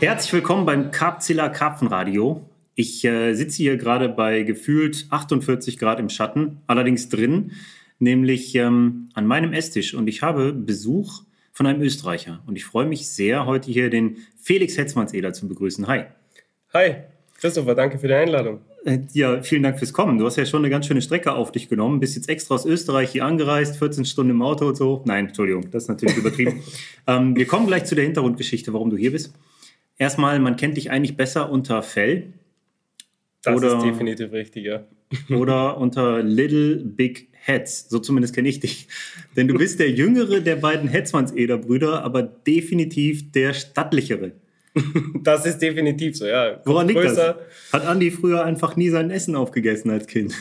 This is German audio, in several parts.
Herzlich willkommen beim Karpzilla Karpfenradio. Ich äh, sitze hier gerade bei gefühlt 48 Grad im Schatten, allerdings drin, nämlich ähm, an meinem Esstisch. Und ich habe Besuch von einem Österreicher. Und ich freue mich sehr, heute hier den Felix Hetzmannseder zu begrüßen. Hi. Hi, Christopher, danke für die Einladung. Äh, ja, vielen Dank fürs Kommen. Du hast ja schon eine ganz schöne Strecke auf dich genommen. Bist jetzt extra aus Österreich hier angereist, 14 Stunden im Auto und so. Nein, Entschuldigung, das ist natürlich übertrieben. ähm, wir kommen gleich zu der Hintergrundgeschichte, warum du hier bist. Erstmal, man kennt dich eigentlich besser unter Fell. Das oder, ist definitiv richtig, ja. oder unter Little Big Heads. So zumindest kenne ich dich. Denn du bist der jüngere der beiden Hetzmanns-Eder-Brüder, aber definitiv der stattlichere. Das ist definitiv so, ja. Woran liegt größer. das? Hat Andi früher einfach nie sein Essen aufgegessen als Kind?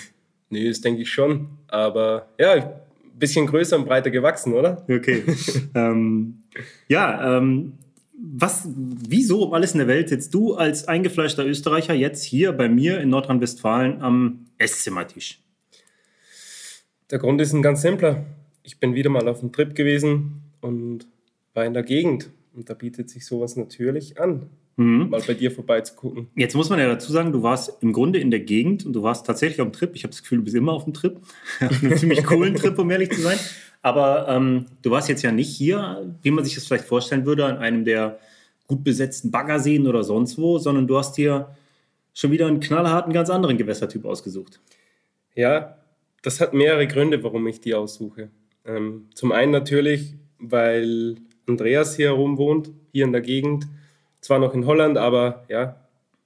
Nee, das denke ich schon. Aber ja, ein bisschen größer und breiter gewachsen, oder? Okay. ähm, ja, ähm, was, wieso um alles in der Welt sitzt du als eingefleischter Österreicher jetzt hier bei mir in Nordrhein-Westfalen am Esszimmertisch? Der Grund ist ein ganz simpler. Ich bin wieder mal auf dem Trip gewesen und war in der Gegend. Und da bietet sich sowas natürlich an, mhm. mal bei dir vorbeizugucken. Jetzt muss man ja dazu sagen, du warst im Grunde in der Gegend und du warst tatsächlich auf dem Trip. Ich habe das Gefühl, du bist immer auf dem Trip. auf einem ziemlich coolen Trip, um ehrlich zu sein. Aber ähm, du warst jetzt ja nicht hier, wie man sich das vielleicht vorstellen würde, an einem der gut besetzten Baggerseen oder sonst wo, sondern du hast hier schon wieder einen knallharten, ganz anderen Gewässertyp ausgesucht. Ja, das hat mehrere Gründe, warum ich die aussuche. Ähm, zum einen natürlich, weil Andreas hier herum wohnt, hier in der Gegend. Zwar noch in Holland, aber ja,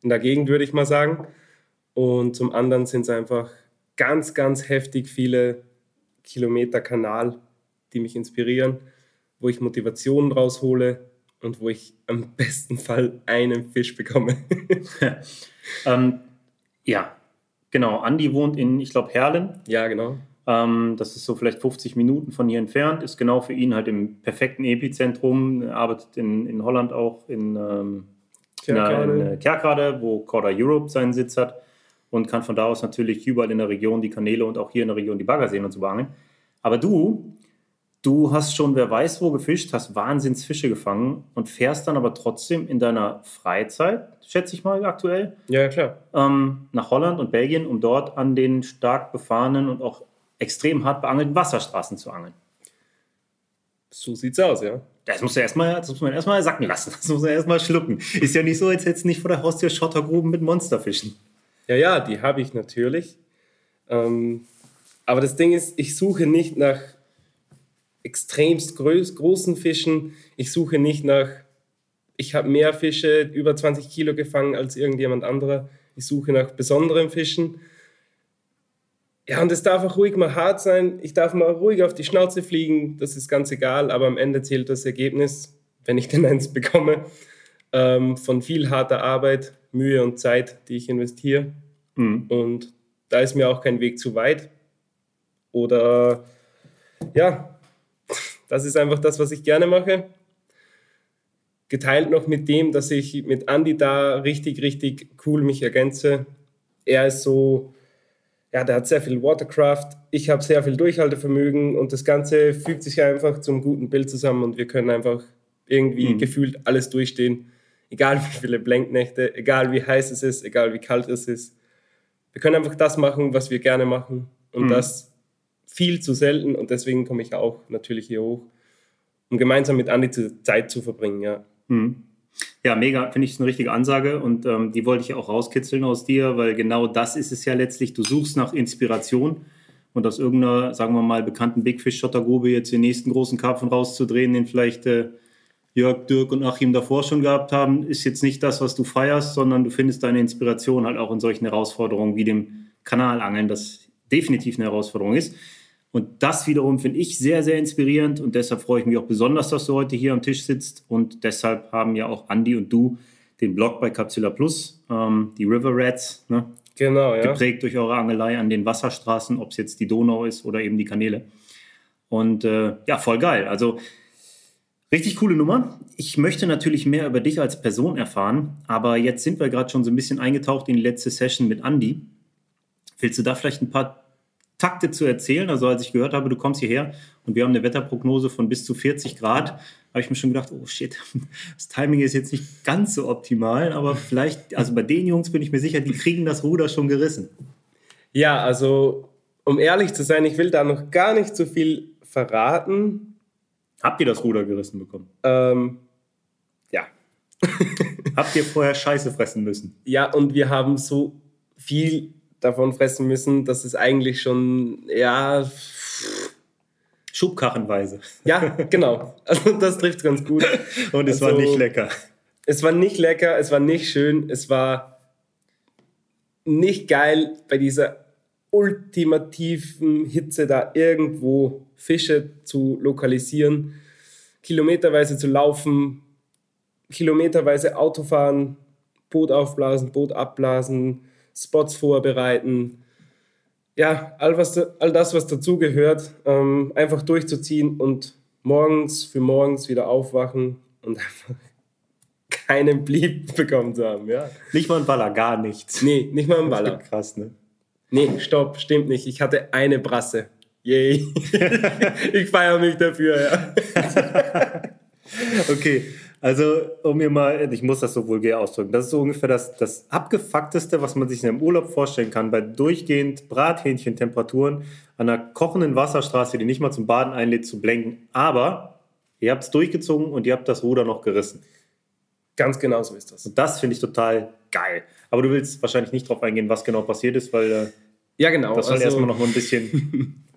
in der Gegend würde ich mal sagen. Und zum anderen sind es einfach ganz, ganz heftig viele Kilometer Kanal, die mich inspirieren, wo ich Motivationen raushole und wo ich am besten Fall einen Fisch bekomme. ähm, ja, genau. Andi wohnt in, ich glaube, Herlen. Ja, genau. Ähm, das ist so vielleicht 50 Minuten von hier entfernt, ist genau für ihn halt im perfekten Epizentrum, arbeitet in, in Holland auch in, ähm, Kerkrade. in, in Kerkrade, wo Corda Europe seinen Sitz hat und kann von da aus natürlich überall in der Region die Kanäle und auch hier in der Region die Bagger sehen und so beangeln. Aber du, du hast schon, wer weiß wo gefischt, hast Wahnsinns Fische gefangen und fährst dann aber trotzdem in deiner Freizeit, schätze ich mal aktuell, ja, klar. Ähm, nach Holland und Belgien, um dort an den stark befahrenen und auch extrem hart beangelten Wasserstraßen zu angeln. So sieht's aus, ja. Das muss, ja erstmal, das muss man erstmal sacken lassen. Das muss man erstmal schlucken. Ist ja nicht so, als hättest du nicht vor der Haustür Schottergruben mit Monsterfischen. Ja, ja, die habe ich natürlich. Ähm, aber das Ding ist, ich suche nicht nach extremst groß, großen Fischen. Ich suche nicht nach, ich habe mehr Fische, über 20 Kilo gefangen als irgendjemand anderer. Ich suche nach besonderen Fischen. Ja, und es darf auch ruhig mal hart sein. Ich darf mal ruhig auf die Schnauze fliegen. Das ist ganz egal, aber am Ende zählt das Ergebnis, wenn ich denn eins bekomme, ähm, von viel harter Arbeit, Mühe und Zeit, die ich investiere. Mhm. Und da ist mir auch kein Weg zu weit. Oder ja, das ist einfach das, was ich gerne mache. Geteilt noch mit dem, dass ich mit Andy da richtig, richtig cool mich ergänze. Er ist so, ja, der hat sehr viel Watercraft, ich habe sehr viel Durchhaltevermögen und das Ganze fügt sich einfach zum guten Bild zusammen und wir können einfach irgendwie mhm. gefühlt alles durchstehen. Egal wie viele Blenknächte, egal wie heiß es ist, egal wie kalt es ist. Wir können einfach das machen, was wir gerne machen und mhm. das viel zu selten und deswegen komme ich auch natürlich hier hoch, um gemeinsam mit Andi Zeit zu verbringen, ja. Mhm. Ja, mega, finde ich eine richtige Ansage und ähm, die wollte ich auch rauskitzeln aus dir, weil genau das ist es ja letztlich. Du suchst nach Inspiration und aus irgendeiner, sagen wir mal, bekannten Big Fish Schottergrube jetzt den nächsten großen Karpfen rauszudrehen, den vielleicht äh, Jörg, Dirk und Achim davor schon gehabt haben, ist jetzt nicht das, was du feierst, sondern du findest deine Inspiration halt auch in solchen Herausforderungen wie dem Kanalangeln, das definitiv eine Herausforderung ist. Und das wiederum finde ich sehr, sehr inspirierend und deshalb freue ich mich auch besonders, dass du heute hier am Tisch sitzt und deshalb haben ja auch Andy und du den Blog bei Capsula Plus, ähm, die River Rats, ne? genau, ja. geprägt durch eure Angelei an den Wasserstraßen, ob es jetzt die Donau ist oder eben die Kanäle. Und äh, ja, voll geil. Also richtig coole Nummer. Ich möchte natürlich mehr über dich als Person erfahren, aber jetzt sind wir gerade schon so ein bisschen eingetaucht in die letzte Session mit Andy. Willst du da vielleicht ein paar Takte zu erzählen. Also als ich gehört habe, du kommst hierher und wir haben eine Wetterprognose von bis zu 40 Grad, habe ich mir schon gedacht, oh shit, das Timing ist jetzt nicht ganz so optimal, aber vielleicht, also bei den Jungs bin ich mir sicher, die kriegen das Ruder schon gerissen. Ja, also um ehrlich zu sein, ich will da noch gar nicht so viel verraten. Habt ihr das Ruder gerissen bekommen? Ähm, ja. Habt ihr vorher Scheiße fressen müssen? Ja, und wir haben so viel davon fressen müssen, dass es eigentlich schon, ja. Schubkachenweise. Ja, genau. Also das trifft ganz gut. Und es also, war nicht lecker. Es war nicht lecker, es war nicht schön, es war nicht geil bei dieser ultimativen Hitze da irgendwo Fische zu lokalisieren, kilometerweise zu laufen, kilometerweise Auto fahren, Boot aufblasen, Boot abblasen, Spots vorbereiten. Ja, all, was, all das, was dazugehört, ähm, einfach durchzuziehen und morgens für morgens wieder aufwachen und einfach keinen Blieb bekommen zu haben. Ja. Nicht mal ein Baller, gar nichts. Nee, nicht mal ein Baller. Krass, ne? Nee, stopp, stimmt nicht. Ich hatte eine Brasse. Yay. ich feiere mich dafür, ja. okay, also um mir mal, ich muss das so vulgär ausdrücken, das ist so ungefähr das, das abgefuckteste, was man sich in einem Urlaub vorstellen kann, bei durchgehend Brathähnchen-Temperaturen an einer kochenden Wasserstraße, die nicht mal zum Baden einlädt, zu blenken. Aber ihr habt es durchgezogen und ihr habt das Ruder noch gerissen. Ganz genau so ist das. Und das finde ich total geil. Aber du willst wahrscheinlich nicht darauf eingehen, was genau passiert ist, weil äh, ja, genau. das soll also, erstmal noch mal ein bisschen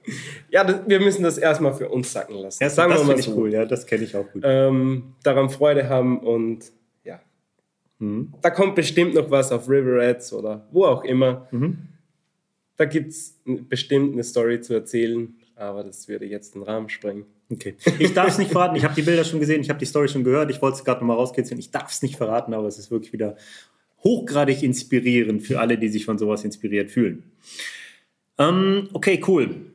ja, das, wir müssen das erstmal für uns sacken lassen. Ja, Sagen das finde ich so. cool, ja, das kenne ich auch gut. Ähm, daran Freude haben und ja. Mhm. Da kommt bestimmt noch was auf River Rats oder wo auch immer. Mhm. Da gibt es bestimmt eine Story zu erzählen, aber das würde jetzt den Rahmen sprengen. Okay. Ich darf es nicht verraten. Ich habe die Bilder schon gesehen, ich habe die Story schon gehört. Ich wollte es gerade nochmal rauskitzeln. Ich darf es nicht verraten, aber es ist wirklich wieder hochgradig inspirierend für alle, die sich von sowas inspiriert fühlen. Ähm, okay, cool.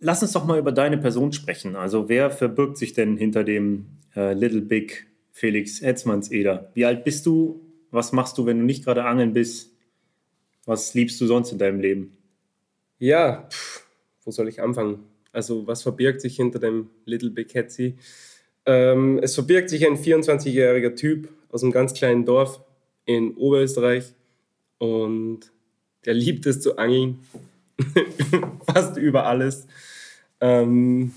Lass uns doch mal über deine Person sprechen. Also wer verbirgt sich denn hinter dem äh, Little Big Felix Hetzmanns-Eder? Wie alt bist du? Was machst du, wenn du nicht gerade angeln bist? Was liebst du sonst in deinem Leben? Ja, pff, wo soll ich anfangen? Also was verbirgt sich hinter dem Little Big Hetzi? Ähm, es verbirgt sich ein 24-jähriger Typ aus einem ganz kleinen Dorf in Oberösterreich und der liebt es zu angeln. Fast über alles. Ähm,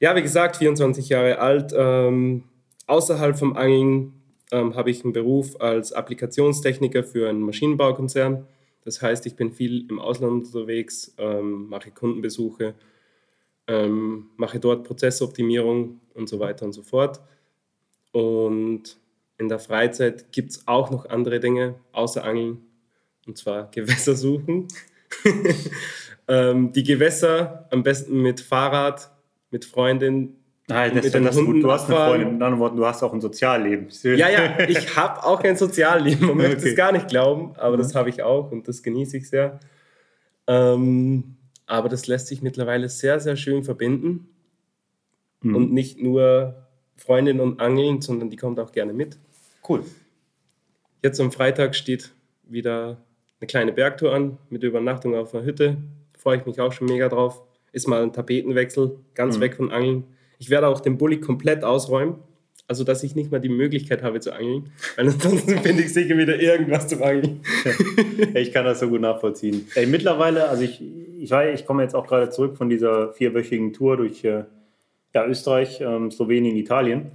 ja, wie gesagt, 24 Jahre alt. Ähm, außerhalb vom Angeln ähm, habe ich einen Beruf als Applikationstechniker für einen Maschinenbaukonzern. Das heißt, ich bin viel im Ausland unterwegs, ähm, mache Kundenbesuche, ähm, mache dort Prozessoptimierung und so weiter und so fort. Und in der Freizeit gibt es auch noch andere Dinge außer Angeln, und zwar Gewässer suchen. ähm, die Gewässer am besten mit Fahrrad, mit Freundin. Nein, das, mit das ist gut. Du hast eine Freundin, mit anderen Worten, du hast auch ein Sozialleben. Ja, ja, ich habe auch ein Sozialleben. Man möchte es gar nicht glauben, aber mhm. das habe ich auch und das genieße ich sehr. Ähm, aber das lässt sich mittlerweile sehr, sehr schön verbinden. Mhm. Und nicht nur Freundin und Angeln, sondern die kommt auch gerne mit. Cool. Jetzt am Freitag steht wieder eine kleine Bergtour an mit Übernachtung auf einer Hütte. Freue ich mich auch schon mega drauf. Ist mal ein Tapetenwechsel, ganz mhm. weg von Angeln. Ich werde auch den Bulli komplett ausräumen, also dass ich nicht mal die Möglichkeit habe zu angeln, weil ansonsten finde ich sicher wieder irgendwas zu angeln. ich kann das so gut nachvollziehen. Ey, mittlerweile, also ich, ich, weiß, ich komme jetzt auch gerade zurück von dieser vierwöchigen Tour durch äh, ja, Österreich, ähm, Slowenien, Italien.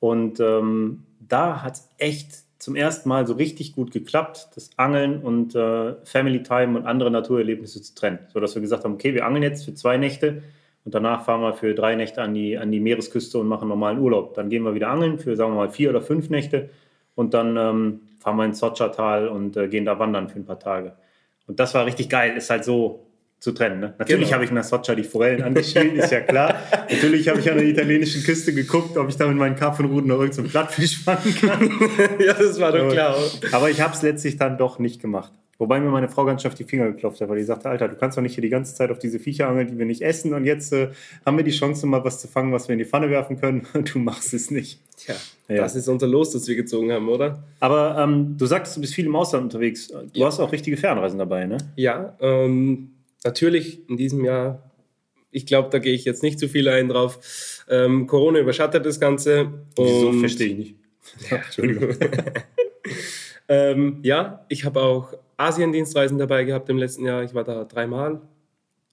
Und ähm, da hat es echt zum ersten Mal so richtig gut geklappt, das Angeln und äh, Family Time und andere Naturerlebnisse zu trennen. So dass wir gesagt haben, okay, wir angeln jetzt für zwei Nächte und danach fahren wir für drei Nächte an die, an die Meeresküste und machen normalen Urlaub. Dann gehen wir wieder angeln für, sagen wir mal, vier oder fünf Nächte und dann ähm, fahren wir ins Sotschertal und äh, gehen da wandern für ein paar Tage. Und das war richtig geil. Ist halt so, zu trennen. Ne? Natürlich genau. habe ich in der Socha die Forellen angeschielt, ist ja klar. Natürlich habe ich an der italienischen Küste geguckt, ob ich da mit meinen Karpfenruten noch irgendeinen so Plattfisch fangen kann. ja, das war doch klar. Aber ich habe es letztlich dann doch nicht gemacht. Wobei mir meine Frau ganz schön auf die Finger geklopft hat, weil die sagte, Alter, du kannst doch nicht hier die ganze Zeit auf diese Viecher angeln, die wir nicht essen und jetzt äh, haben wir die Chance, mal was zu fangen, was wir in die Pfanne werfen können und du machst es nicht. Tja, ja. das ist unser Los, das wir gezogen haben, oder? Aber ähm, du sagst, du bist viel im Ausland unterwegs. Du ja. hast auch richtige Fernreisen dabei, ne? Ja, ähm, natürlich in diesem Jahr, ich glaube, da gehe ich jetzt nicht zu viel ein drauf. Ähm, Corona überschattet das Ganze. Wieso verstehe ich nicht. Entschuldigung. ähm, ja, ich habe auch Asien-Dienstreisen dabei gehabt im letzten Jahr. Ich war da dreimal.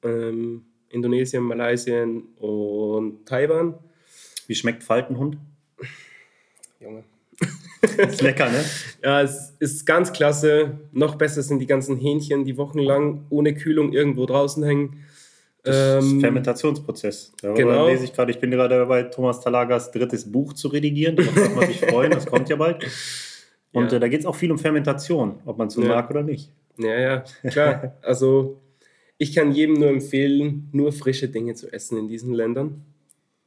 Ähm, Indonesien, Malaysia und Taiwan. Wie schmeckt Faltenhund? Junge. Ist lecker, ne? Ja, es ist ganz klasse. Noch besser sind die ganzen Hähnchen, die wochenlang ohne Kühlung irgendwo draußen hängen. Das ist Ähm, Fermentationsprozess. Darüber genau. lese ich gerade. Ich bin gerade dabei, Thomas Talagas drittes Buch zu redigieren. Darauf darf man sich freuen, das kommt ja bald. Und Ja. äh, da geht es auch viel um Fermentation, ob man es so Ja. mag oder nicht. Ja, ja, klar. Also ich kann jedem nur empfehlen, nur frische Dinge zu essen in diesen Ländern.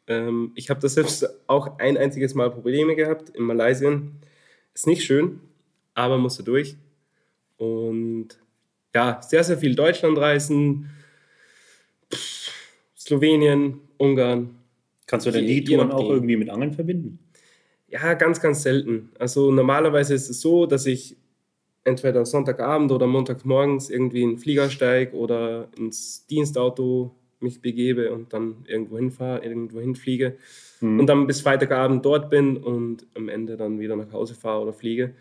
Ähm, ich habe das selbst auch ein einziges Mal Probleme gehabt in Malaysia. Ist nicht schön, aber musste durch. Und ja, sehr, sehr viel Deutschland reisen, Pff, Slowenien, Ungarn. Kannst du denn die Touren auch irgendwie mit Angeln verbinden? Ja, ganz, ganz selten. Also normalerweise ist es so, dass ich entweder Sonntagabend oder Montagmorgens irgendwie in den Flieger steige oder ins Dienstauto mich begebe und dann irgendwo hinfahre, irgendwo hinfliege Mhm. und dann bis Freitagabend dort bin und am Ende dann wieder nach Hause fahre oder fliege.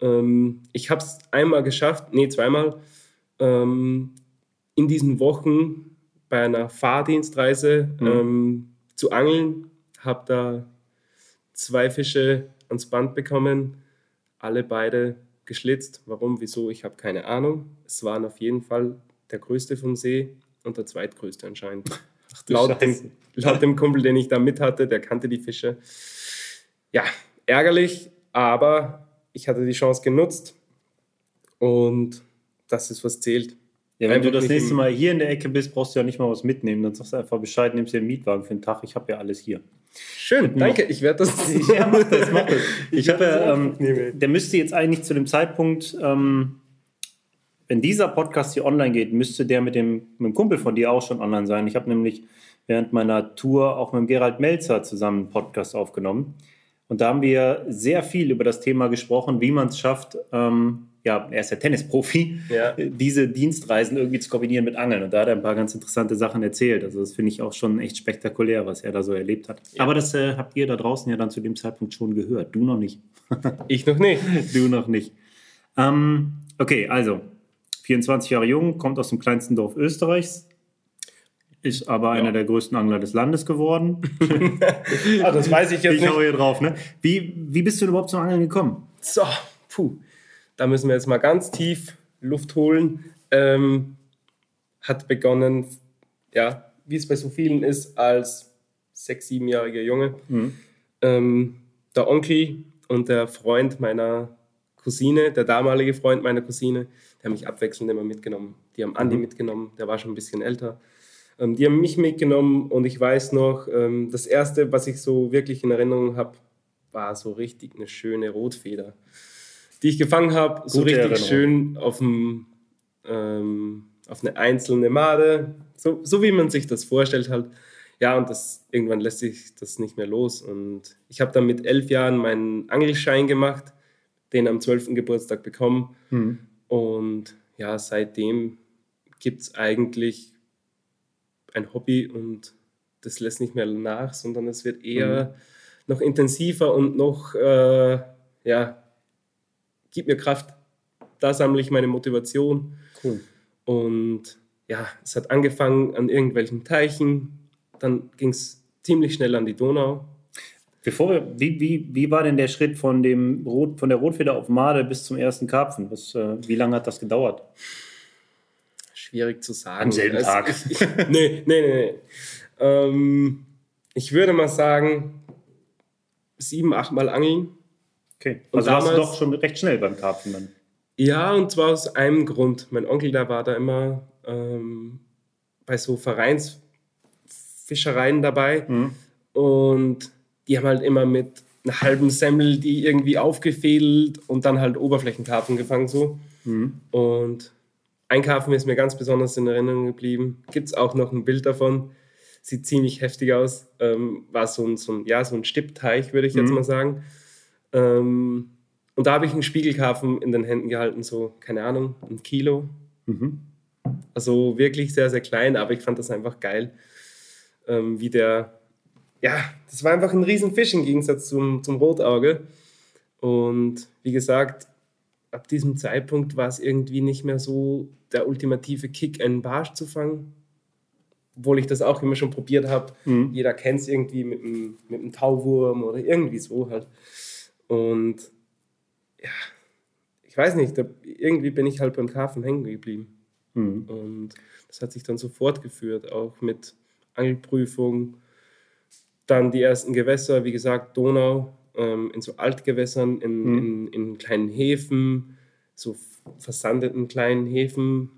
Ähm, ich habe es einmal geschafft, nee, zweimal, ähm, in diesen Wochen bei einer Fahrdienstreise Mhm. ähm, zu angeln, habe da zwei Fische ans Band bekommen, alle beide geschlitzt. Warum, wieso, ich habe keine Ahnung. Es waren auf jeden Fall der größte vom See und der zweitgrößte anscheinend. du laut, dem, laut dem Kumpel, den ich da mit hatte, der kannte die Fische. Ja, ärgerlich, aber ich hatte die Chance genutzt und das ist, was zählt. Ja, wenn du das nächste Mal hier in der Ecke bist, brauchst du ja nicht mal was mitnehmen. Dann sagst du einfach Bescheid, nimmst dir einen Mietwagen für den Tag. Ich habe ja alles hier. Schön, danke. Ich werde das. Ja, mach das, mach das. Ich habe werde das ja, ähm, der müsste jetzt eigentlich zu dem Zeitpunkt, ähm, wenn dieser Podcast hier online geht, müsste der mit dem, mit dem Kumpel von dir auch schon online sein. Ich habe nämlich während meiner Tour auch mit dem Gerald Melzer zusammen einen Podcast aufgenommen. Und da haben wir sehr viel über das Thema gesprochen, wie man es schafft, ähm, ja, er ist ja Tennisprofi, Ja. diese Dienstreisen irgendwie zu kombinieren mit Angeln. Und da hat er ein paar ganz interessante Sachen erzählt. Also das finde ich auch schon echt spektakulär, was er da so erlebt hat. Ja. Aber das äh, habt ihr da draußen ja dann zu dem Zeitpunkt schon gehört. Du noch nicht. Ich noch nicht. du noch nicht. Ähm, okay, also 24 Jahre jung, kommt aus dem kleinsten Dorf Österreichs, ist aber einer der größten Angler des Landes geworden. Ah, das weiß ich jetzt ich nicht. hau hier drauf, ne? Wie, wie bist du überhaupt zum Angeln gekommen? So, puh. Da müssen wir jetzt mal ganz tief Luft holen. Ähm, hat begonnen, ja, wie es bei so vielen ist, als sechs-, siebenjähriger Junge. Ähm, der Onkel und der Freund meiner Cousine, der damalige Freund meiner Cousine, die haben mich abwechselnd immer mitgenommen. Die haben Andi mitgenommen, der war schon ein bisschen älter. Ähm, die haben mich mitgenommen und ich weiß noch, ähm, das erste, was ich so wirklich in Erinnerung habe, war so richtig eine schöne Rotfeder, die ich gefangen habe, so richtig Erinnerung. schön auf, dem, ähm, auf eine einzelne Made, so, so wie man sich das vorstellt halt. Ja, und das, irgendwann lässt sich das nicht mehr los. Und ich habe dann mit elf Jahren meinen Angelschein gemacht, den am 12. Geburtstag bekommen. Und ja, seitdem gibt es eigentlich ein Hobby und das lässt nicht mehr nach, sondern es wird eher noch intensiver und noch, äh, ja, gibt mir Kraft. Da sammle ich meine Motivation. Cool. Und ja, es hat angefangen an irgendwelchen Teichen, dann ging es ziemlich schnell an die Donau. Bevor wir, wie, wie, wie war denn der Schritt von, dem Rot, von der Rotfeder auf Made bis zum ersten Karpfen? Was, äh, wie lange hat das gedauert? Schwierig zu sagen. Am selben Also Tag. Ich, ich, nee, nee, nee. nee. Ähm, ich würde mal sagen, sieben, achtmal angeln. Okay. Und Also warst du damals- doch schon recht schnell beim Karpfen dann. Ja, und zwar aus einem Grund. Mein Onkel, der war da immer ähm, bei so Vereinsfischereien dabei. Mhm. Und die haben halt immer mit einer halben Semmel die irgendwie aufgefädelt und dann halt Oberflächenkarpfen gefangen so. Mhm. Und ein Karpfen ist mir ganz besonders in Erinnerung geblieben. Gibt es auch noch ein Bild davon. Sieht ziemlich heftig aus. Ähm, war so ein, so ein, ja, so ein Stippteich, würde ich jetzt Mhm. mal sagen. Ähm, und da habe ich einen Spiegelkarpfen in den Händen gehalten, so, keine Ahnung, ein Kilo. Mhm. Also wirklich sehr, sehr klein, aber ich fand das einfach geil, ähm, wie der, ja, das war einfach ein Riesenfisch im Gegensatz zum, zum Rotauge. Und wie gesagt, ab diesem Zeitpunkt war es irgendwie nicht mehr so der ultimative Kick, einen Barsch zu fangen. Obwohl ich das auch immer schon probiert habe. Mhm. Jeder kennt es irgendwie mit einem, mit einem Tauwurm oder irgendwie so halt. Und ja, ich weiß nicht, da, irgendwie bin ich halt beim Karpfen hängen geblieben. Mhm. Und das hat sich dann so fortgeführt, auch mit Angelprüfung. Dann die ersten Gewässer, wie gesagt, Donau, ähm, in so Altgewässern, in, mhm. in, in, kleinen Häfen, so versandeten kleinen Häfen,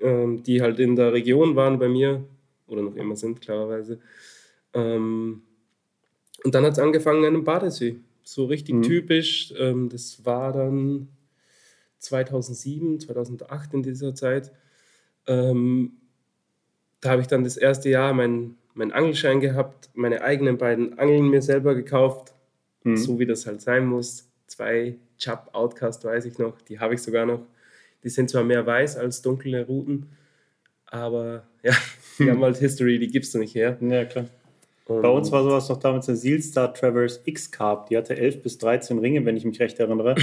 ähm, die halt in der Region waren bei mir oder noch immer sind, klarerweise. Ähm, und dann hat es angefangen an einem Badesee. So richtig mhm. typisch. Ähm, das war dann 2007, 2008 in dieser Zeit. Ähm, da habe ich dann das erste Jahr meinen mein Angelschein gehabt, meine eigenen beiden Angeln mir selber gekauft, mhm. so wie das halt sein muss. Zwei Chub Outcast weiß ich noch, die habe ich sogar noch. Die sind zwar mehr weiß als dunkle Routen, aber ja, die haben halt History, die gibst du nicht her. Ja, klar. Bei uns war sowas noch damals eine Sealstar Traverse X Carb. Die hatte 11 bis 13 Ringe, wenn ich mich recht erinnere.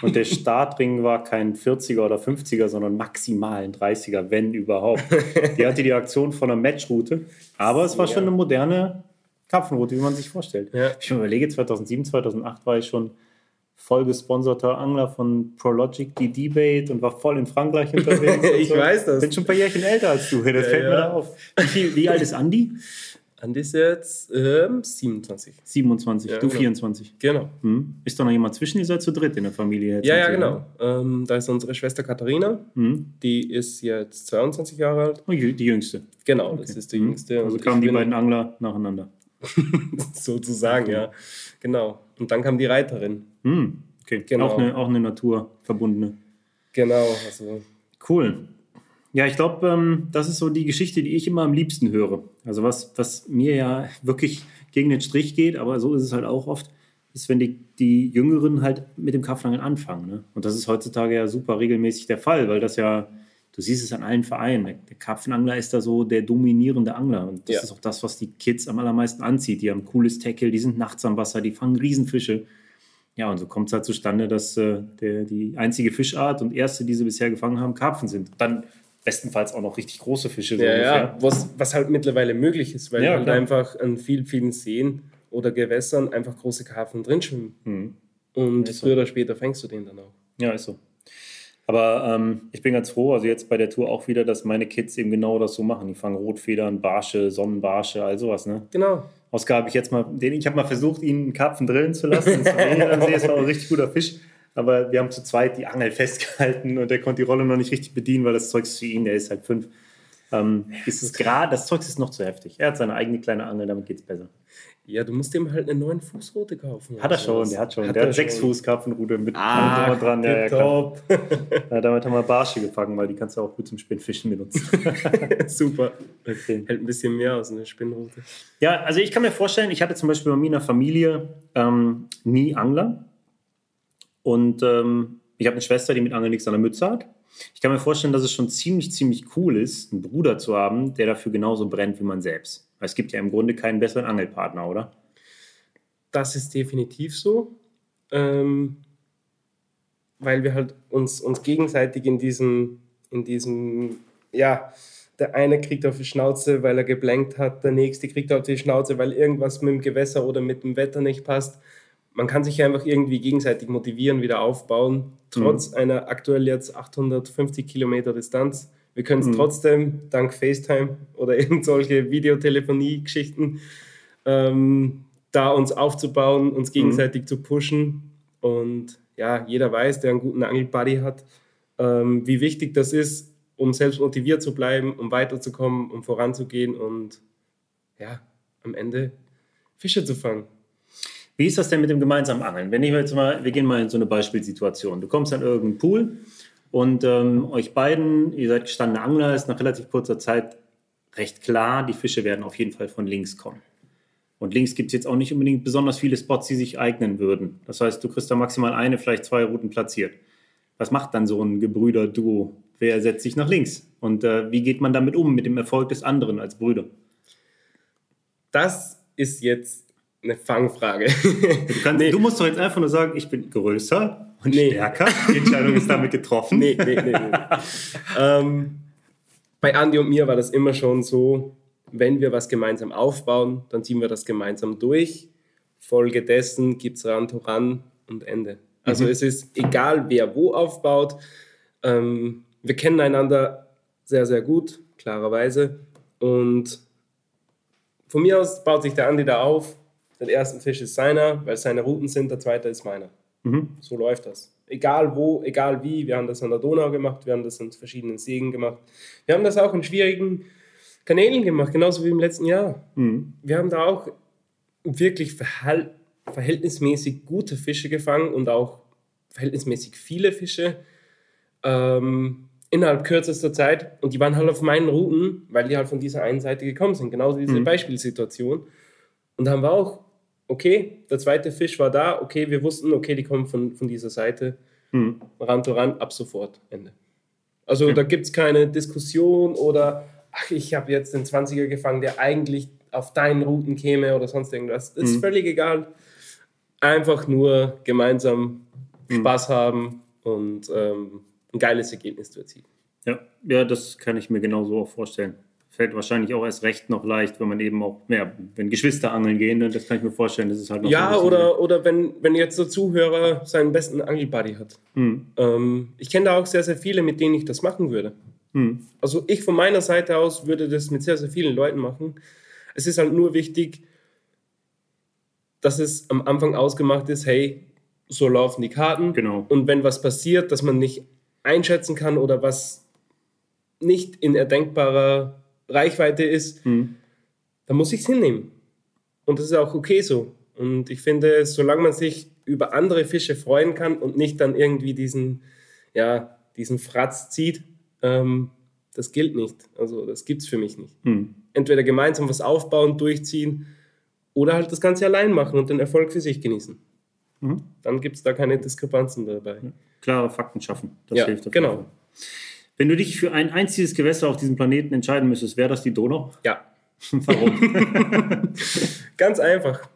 Und der Startring war kein 40er oder 50er, sondern maximal ein 30er, wenn überhaupt. Die hatte die Aktion von einer Matchroute. Aber es war schon eine moderne Karpfenroute, wie man sich vorstellt. Ja. Ich überlege, 2007, 2008 war ich schon voll gesponserter Angler von Prologic, die Debate und war voll in Frankreich unterwegs. ich so. weiß das. Bin schon ein paar Jährchen älter als du, das ja, fällt ja. mir da auf. Wie, wie alt ist Andi? Andi ist jetzt ähm, 27. 27, ja, du genau. 24. Genau. Hm. Ist da noch jemand zwischen? Ihr seid zu dritt in der Familie jetzt. Ja, ja, genau. Ähm, da ist unsere Schwester Katharina. Hm. Die ist jetzt 22 Jahre alt. Oh, die jüngste. Genau, okay. das ist die hm. jüngste. Also kamen die beiden Angler nacheinander. Sozusagen, okay. ja. Genau. Und dann kam die Reiterin. Hm. Okay, genau. auch, eine, auch eine naturverbundene. Genau, also. Cool. Ja, ich glaube, ähm, das ist so die Geschichte, die ich immer am liebsten höre. Also was, was mir ja wirklich gegen den Strich geht, aber so ist es halt auch oft, ist, wenn die, die Jüngeren halt mit dem Karpfenangeln anfangen. Ne? Und das ist heutzutage ja super regelmäßig der Fall, weil das ja, du siehst es an allen Vereinen, der, der Karpfenangler ist da so der dominierende Angler. Und das ja. ist auch das, was die Kids am allermeisten anzieht. Die haben cooles Tackle, die sind nachts am Wasser, die fangen Riesenfische. Ja, und so kommt es halt zustande, dass äh, der, die einzige Fischart und erste, die sie bisher gefangen haben, Karpfen sind. Dann bestenfalls auch noch richtig große Fische. So ja, ja, was, was halt mittlerweile möglich ist, weil ja, halt einfach an vielen, vielen Seen oder Gewässern einfach große Karpfen drin schwimmen. Mhm. Und ja, früher so. oder später fängst du den dann auch. Ja, ist so. Aber ähm, ich bin ganz froh, also jetzt bei der Tour auch wieder, dass meine Kids eben genau das so machen. Die fangen Rotfedern, Barsche, Sonnenbarsche, all sowas. Ne? Genau. Oscar habe ich jetzt mal, den, ich habe mal versucht, ihn einen Karpfen drillen zu lassen. Das war ein richtig guter Fisch. Aber wir haben zu zweit die Angel festgehalten und der konnte die Rolle noch nicht richtig bedienen, weil das Zeug ist für ihn, der ist halt fünf. Ähm, ist es gerade, das Zeug ist noch zu heftig. Er hat seine eigene kleine Angel, damit geht es besser. Ja, du musst ihm halt eine neuen Fußroute kaufen. Hat er schon, der hat schon. Hat der hat sechs Fuß Karpfenrute mit ah, dran. Ja, ja, top. ja, damit haben wir Barsche gefangen, weil die kannst du auch gut zum Spinnfischen benutzen. Super. Okay. Hält ein bisschen mehr aus einer Spinnrute. Ja, also ich kann mir vorstellen, ich hatte zum Beispiel bei mir in der Familie ähm, nie Angler. Und ähm, ich habe eine Schwester, die mit Angeln nichts an der Mütze hat. Ich kann mir vorstellen, dass es schon ziemlich, ziemlich cool ist, einen Bruder zu haben, der dafür genauso brennt wie man selbst. Weil es gibt ja im Grunde keinen besseren Angelpartner, oder? Das ist definitiv so. Ähm, weil wir halt uns, uns gegenseitig in diesem, in diesem, ja, der eine kriegt auf die Schnauze, weil er geblenkt hat, der nächste kriegt auf die Schnauze, weil irgendwas mit dem Gewässer oder mit dem Wetter nicht passt man kann sich einfach irgendwie gegenseitig motivieren, wieder aufbauen, trotz mhm. einer aktuell jetzt 850 Kilometer Distanz. Wir können es mhm. trotzdem dank FaceTime oder irgend solche Videotelefonie-Geschichten ähm, da uns aufzubauen, uns mhm. gegenseitig mhm. zu pushen. Und ja, jeder weiß, der einen guten Angelbuddy hat, ähm, wie wichtig das ist, um selbst motiviert zu bleiben, um weiterzukommen, um voranzugehen und ja, am Ende Fische zu fangen. Wie ist das denn mit dem gemeinsamen Angeln? Wenn ich jetzt mal, wir gehen mal in so eine Beispielsituation. Du kommst an irgendeinen Pool und ähm, euch beiden, ihr seid gestandene Angler, ist nach relativ kurzer Zeit recht klar, die Fische werden auf jeden Fall von links kommen. Und links gibt es jetzt auch nicht unbedingt besonders viele Spots, die sich eignen würden. Das heißt, du kriegst da maximal eine, vielleicht zwei Routen platziert. Was macht dann so ein Gebrüder-Duo? wer setzt sich nach links? Und äh, wie geht man damit um, mit dem Erfolg des anderen als Brüder? Das ist jetzt eine Fangfrage. Du, kannst, nee. du musst doch jetzt einfach nur sagen, ich bin größer und nee. stärker. Die Entscheidung ist damit getroffen. Nee, nee, nee. nee. ähm, bei Andi und mir war das immer schon so, wenn wir was gemeinsam aufbauen, dann ziehen wir das gemeinsam durch. Folge dessen gibt es ran, ran und Ende. Also mhm. es ist egal, wer wo aufbaut. Ähm, wir kennen einander sehr, sehr gut, klarerweise. Und von mir aus baut sich der Andi da auf. Der erste Fisch ist seiner, weil seine Routen sind, der zweite ist meiner. Mhm. So läuft das. Egal wo, egal wie. Wir haben das an der Donau gemacht, wir haben das an verschiedenen Seen gemacht. Wir haben das auch in schwierigen Kanälen gemacht, genauso wie im letzten Jahr. Mhm. Wir haben da auch wirklich verhältnismäßig gute Fische gefangen und auch verhältnismäßig viele Fische ähm, innerhalb kürzester Zeit. Und die waren halt auf meinen Routen, weil die halt von dieser einen Seite gekommen sind. Genauso diese mhm. Beispielsituation. Und da haben wir auch, okay, der zweite Fisch war da, okay, wir wussten, okay, die kommen von, von dieser Seite. Mhm. Rand zu Rand, ab sofort, Ende. Also okay. da gibt es keine Diskussion oder, ach, ich habe jetzt den 20er gefangen, der eigentlich auf deinen Routen käme oder sonst irgendwas. Das ist mhm. völlig egal. Einfach nur gemeinsam mhm. Spaß haben und ähm, ein geiles Ergebnis zu erzielen. Ja, ja, das kann ich mir genauso auch vorstellen. Fällt wahrscheinlich auch erst recht noch leicht, wenn man eben auch, ja, wenn Geschwister angeln gehen, ne, das kann ich mir vorstellen, das ist halt noch Ja, so oder, oder wenn, wenn jetzt der Zuhörer seinen besten Angelbuddy hat. Mhm. Ähm, ich kenne da auch sehr, sehr viele, mit denen ich das machen würde. Mhm. Also ich von meiner Seite aus würde das mit sehr, sehr vielen Leuten machen. Es ist halt nur wichtig, dass es am Anfang ausgemacht ist, hey, so laufen die Karten. Genau. Und wenn was passiert, dass man nicht einschätzen kann oder was nicht in erdenkbarer Reichweite ist, mhm. dann muss ich es hinnehmen. Und das ist auch okay so. Und ich finde, solange man sich über andere Fische freuen kann und nicht dann irgendwie diesen, ja, diesen Fratz zieht, ähm, das gilt nicht. Also das gibt es für mich nicht. Mhm. Entweder gemeinsam was aufbauen, durchziehen oder halt das Ganze allein machen und den Erfolg für sich genießen. Mhm. Dann gibt es da keine Diskrepanzen dabei. Klare Fakten schaffen, das ja, hilft. Genau. Fall. Wenn du dich für ein einziges Gewässer auf diesem Planeten entscheiden müsstest, wäre das die Donau? Ja. Warum? Ganz einfach.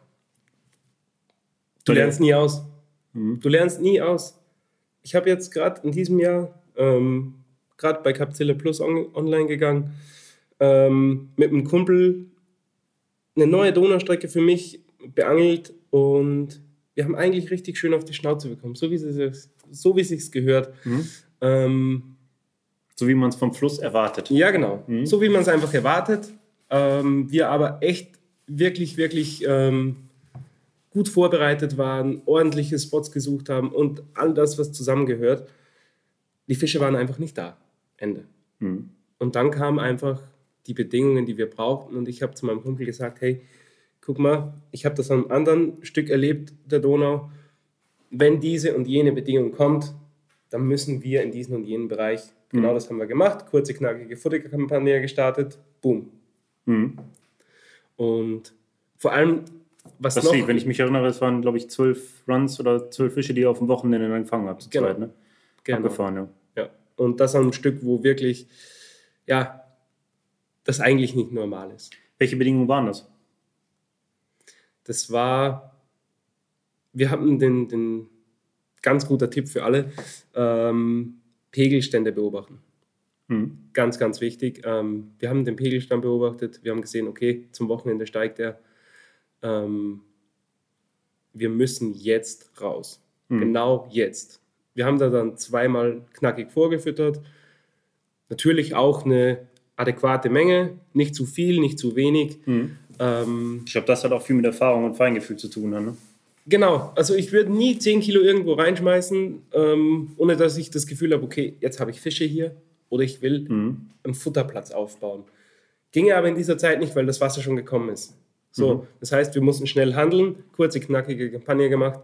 Du lernst nie aus. Mhm. Du lernst nie aus. Ich habe jetzt gerade in diesem Jahr ähm, gerade bei Capzilla Plus on online gegangen, ähm, mit einem Kumpel eine neue Donaustrecke für mich beangelt und wir haben eigentlich richtig schön auf die Schnauze bekommen, so wie es so wie es gehört. Mhm. Ähm, so wie man es vom Fluss erwartet. Ja, genau. Mhm. So wie man es einfach erwartet. Ähm, wir aber echt wirklich, wirklich ähm, gut vorbereitet waren, ordentliche Spots gesucht haben und all das, was zusammengehört. Die Fische waren einfach nicht da. Ende. Mhm. Und dann kamen einfach die Bedingungen, die wir brauchten. Und ich habe zu meinem Kumpel gesagt, hey, guck mal, ich habe das an einem anderen Stück erlebt, der Donau. Wenn diese und jene Bedingung kommt, dann müssen wir in diesen und jenen Bereich, mhm. genau das haben wir gemacht, kurze, knackige Futterkampagne gestartet, boom. Mhm. Und vor allem, was das noch... Sie, wenn ich mich erinnere, es waren, glaube ich, zwölf Runs oder zwölf Fische, die ihr auf dem Wochenende dann gefangen habt. Genau. Zweit, ne? genau. Abgefahren, ja. ja. Und das an einem Stück, wo wirklich, ja, das eigentlich nicht normal ist. Welche Bedingungen waren das? Das war, wir hatten den, den ganz guter Tipp für alle, ähm, Pegelstände beobachten. Hm. Ganz, ganz wichtig. Ähm, wir haben den Pegelstand beobachtet, wir haben gesehen, okay, zum Wochenende steigt er. Ähm, wir müssen jetzt raus. Hm. Genau jetzt. Wir haben da dann zweimal knackig vorgefüttert. Natürlich auch eine adäquate Menge, nicht zu viel, nicht zu wenig. Mhm. Ähm, ich glaube, das hat auch viel mit Erfahrung und Feingefühl zu tun. Ne? Genau, also ich würde nie 10 Kilo irgendwo reinschmeißen, ähm, ohne dass ich das Gefühl habe, okay, jetzt habe ich Fische hier oder ich will mhm. einen Futterplatz aufbauen. Ginge aber in dieser Zeit nicht, weil das Wasser schon gekommen ist. So, mhm. das heißt, wir mussten schnell handeln, kurze, knackige Kampagne gemacht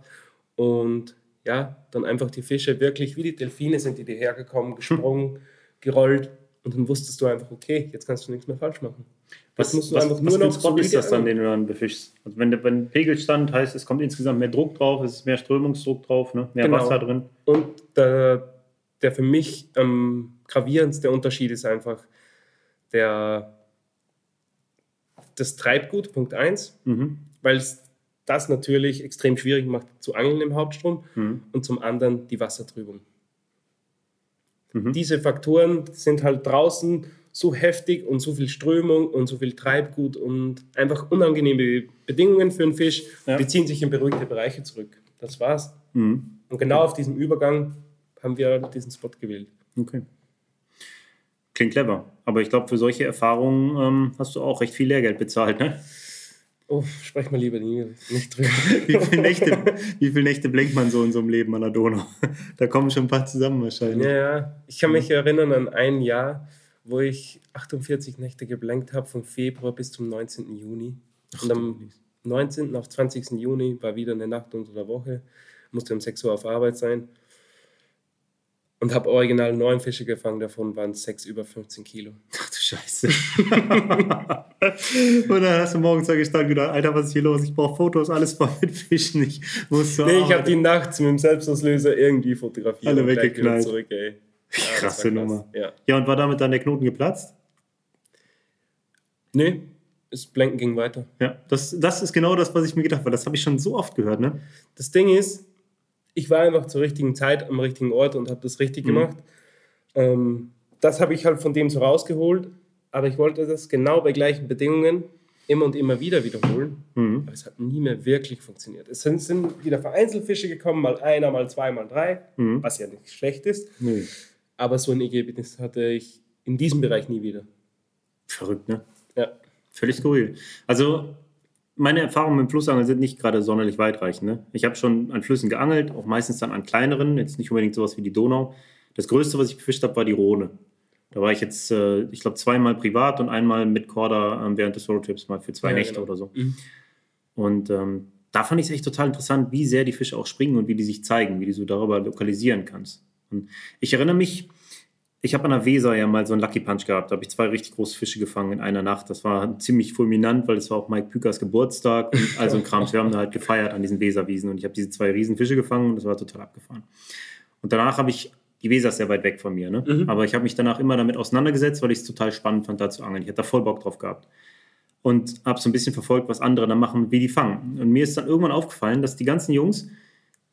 und ja, dann einfach die Fische wirklich wie die Delfine sind die hergekommen, gesprungen, gerollt und dann wusstest du einfach, okay, jetzt kannst du nichts mehr falsch machen. Was, musst du was, einfach nur noch Spot ist das dann, den du dann befischst? Also wenn der wenn Pegelstand heißt, es kommt insgesamt mehr Druck drauf, es ist mehr Strömungsdruck drauf, ne? mehr genau. Wasser drin. Und der, der für mich am gravierendste Unterschied ist einfach der, das Treibgut, Punkt 1, Mhm. weil es das natürlich extrem schwierig macht zu angeln im Hauptstrom Mhm. und zum anderen die Wassertrübung. Mhm. Diese Faktoren sind halt draußen so heftig und so viel Strömung und so viel Treibgut und einfach unangenehme Bedingungen für einen Fisch, Ja. die ziehen sich in beruhigte Bereiche zurück. Das war's. Mhm. Und genau auf diesem Übergang haben wir diesen Spot gewählt. Okay. Klingt clever. Aber ich glaube, für solche Erfahrungen ähm, hast du auch recht viel Lehrgeld bezahlt, ne? Oh, sprech mal lieber nicht drüber. Wie viele Nächte, wie viele Nächte blinkt man so in so einem Leben an der Donau? Da kommen schon ein paar zusammen wahrscheinlich. Ja, ja. Ich kann mich erinnern an ein Jahr, wo ich 48 Nächte geblankt habe, vom Februar bis zum 19. Juni. Und am 19. auf 20. Juni war wieder eine Nacht unter der Woche, musste um 6 Uhr auf Arbeit sein und habe original neun Fische gefangen, davon waren sechs über 15 Kilo. Ach du Scheiße. und dann hast du morgens da gestanden und gedacht, Alter, was ist hier los? Ich brauche Fotos, alles voll mit Fischen. Ich muss Nee, ich habe die nachts mit dem Selbstauslöser irgendwie fotografiert. Alle weggeknallt. Zurück, ey. Ja, Krasse. Nummer. Ja. Ja, und war damit dann der Knoten geplatzt? Nee, das Blanken ging weiter. Ja, das, das ist genau das, was ich mir gedacht habe. Das habe ich schon so oft gehört, ne? Das Ding ist, ich war einfach zur richtigen Zeit am richtigen Ort und habe das richtig Mhm. gemacht. Ähm, das habe ich halt von dem so rausgeholt, aber ich wollte das genau bei gleichen Bedingungen immer und immer wieder wiederholen. Mhm. Aber es hat nie mehr wirklich funktioniert. Es sind, sind wieder Vereinzelfische gekommen, mal einer, mal zwei, mal drei, Mhm. was ja nicht schlecht ist. Nö. Aber so ein Ergebnis hatte ich in diesem Bereich nie wieder. Verrückt, ne? Ja. Völlig skurril. Also, meine Erfahrungen mit dem Flussangeln sind nicht gerade sonderlich weitreichend. Ne? Ich habe schon an Flüssen geangelt, auch meistens dann an kleineren, jetzt nicht unbedingt sowas wie die Donau. Das größte, was ich befischt habe, war die Rhone. Da war ich jetzt, äh, ich glaube, zweimal privat und einmal mit Korda ähm, während des Roadtrips mal für zwei Ja, Nächte genau. oder so. Mhm. Und ähm, da fand ich es echt total interessant, wie sehr die Fische auch springen und wie die sich zeigen, wie du so darüber lokalisieren kannst. Und ich erinnere mich, ich habe an der Weser ja mal so einen Lucky Punch gehabt. Da habe ich zwei richtig große Fische gefangen in einer Nacht. Das war ziemlich fulminant, weil es war auch Mike Pükers Geburtstag und all so ein Kram. Wir haben da halt gefeiert an diesen Weserwiesen und ich habe diese zwei riesen Fische gefangen und das war total abgefahren. Und danach habe ich, die Weser ist sehr weit weg von mir, ne? Mhm. aber ich habe mich danach immer damit auseinandergesetzt, weil ich es total spannend fand, da zu angeln. Ich hatte da voll Bock drauf gehabt und habe so ein bisschen verfolgt, was andere da machen, wie die fangen. Und mir ist dann irgendwann aufgefallen, dass die ganzen Jungs,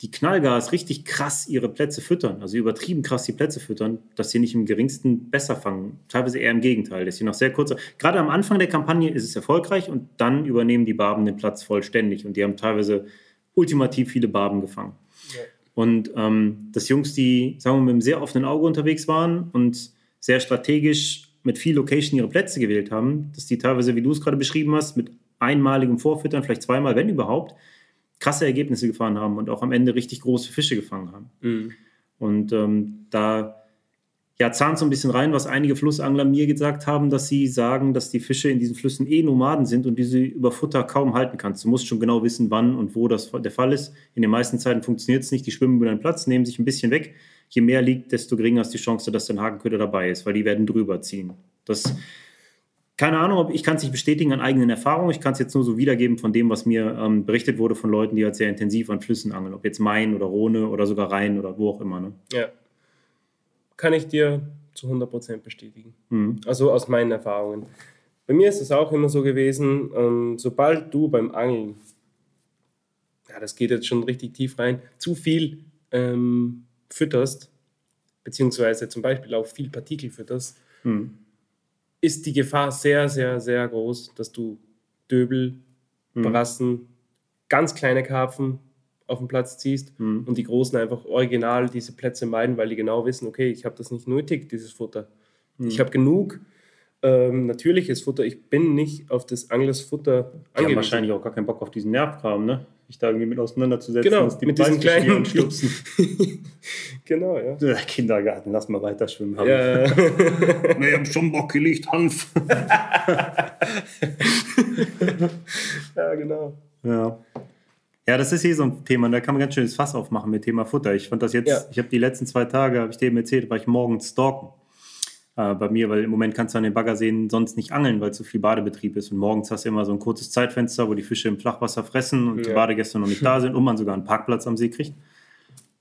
die Knallgas richtig krass ihre Plätze füttern, also übertrieben krass die Plätze füttern, dass sie nicht im geringsten besser fangen. Teilweise eher im Gegenteil, dass sie noch sehr kurz. Gerade am Anfang der Kampagne ist es erfolgreich und dann übernehmen die Barben den Platz vollständig und die haben teilweise ultimativ viele Barben gefangen. Ja. Und ähm, dass Jungs, die, sagen wir mal, mit einem sehr offenen Auge unterwegs waren und sehr strategisch mit viel Location ihre Plätze gewählt haben, dass die teilweise, wie du es gerade beschrieben hast, mit einmaligem Vorfüttern, vielleicht zweimal, wenn überhaupt, krasse Ergebnisse gefahren haben und auch am Ende richtig große Fische gefangen haben. Mhm. Und ähm, da ja, zahnt so ein bisschen rein, was einige Flussangler mir gesagt haben, dass sie sagen, dass die Fische in diesen Flüssen eh Nomaden sind und diese über Futter kaum halten kannst. Du musst schon genau wissen, wann und wo das der Fall ist. In den meisten Zeiten funktioniert es nicht. Die schwimmen über den Platz, nehmen sich ein bisschen weg. Je mehr liegt, desto geringer ist die Chance, dass dein Hakenköder dabei ist, weil die werden drüber ziehen. Das, keine Ahnung, ob ich kann es nicht bestätigen an eigenen Erfahrungen. Ich kann es jetzt nur so wiedergeben von dem, was mir ähm, berichtet wurde von Leuten, die halt sehr intensiv an Flüssen angeln. Ob jetzt Main oder Rhone oder sogar Rhein oder wo auch immer. Ne? Ja. Kann ich dir zu 100% bestätigen. Mhm. Also aus meinen Erfahrungen. Bei mir ist es auch immer so gewesen, ähm, sobald du beim Angeln, ja, das geht jetzt schon richtig tief rein, zu viel ähm, fütterst, beziehungsweise zum Beispiel auch viel Partikel fütterst, Mhm. Ist die Gefahr sehr, sehr, sehr groß, dass du Döbel, Mhm. Brassen, ganz kleine Karpfen auf den Platz ziehst Mhm. und die Großen einfach original diese Plätze meiden, weil die genau wissen, okay, ich habe das nicht nötig, dieses Futter. Mhm. Ich habe genug ähm, natürliches Futter. Ich bin nicht auf das Anglers Futter Die haben angewiesen. wahrscheinlich auch gar keinen Bock auf diesen Nervkram, ne? Sich da irgendwie mit auseinanderzusetzen. Genau, mit diesen kleinen anstupsen. genau, ja. Der Kindergarten, lass mal weiter schwimmen. Hanf. ja. Wir haben schon Bock gelegt, Hanf. ja, genau. Ja. Ja, das ist hier so ein Thema, da kann man ganz schön das Fass aufmachen mit Thema Futter. Ich fand das jetzt, Ja. ich habe die letzten zwei Tage, habe ich dir eben erzählt, war ich morgens stalken äh, bei mir, weil im Moment kannst du an den Baggerseen sonst nicht angeln, weil zu viel Badebetrieb ist. Und morgens hast du immer so ein kurzes Zeitfenster, wo die Fische im Flachwasser fressen und die Ja. Badegäste noch nicht da sind und man sogar einen Parkplatz am See kriegt.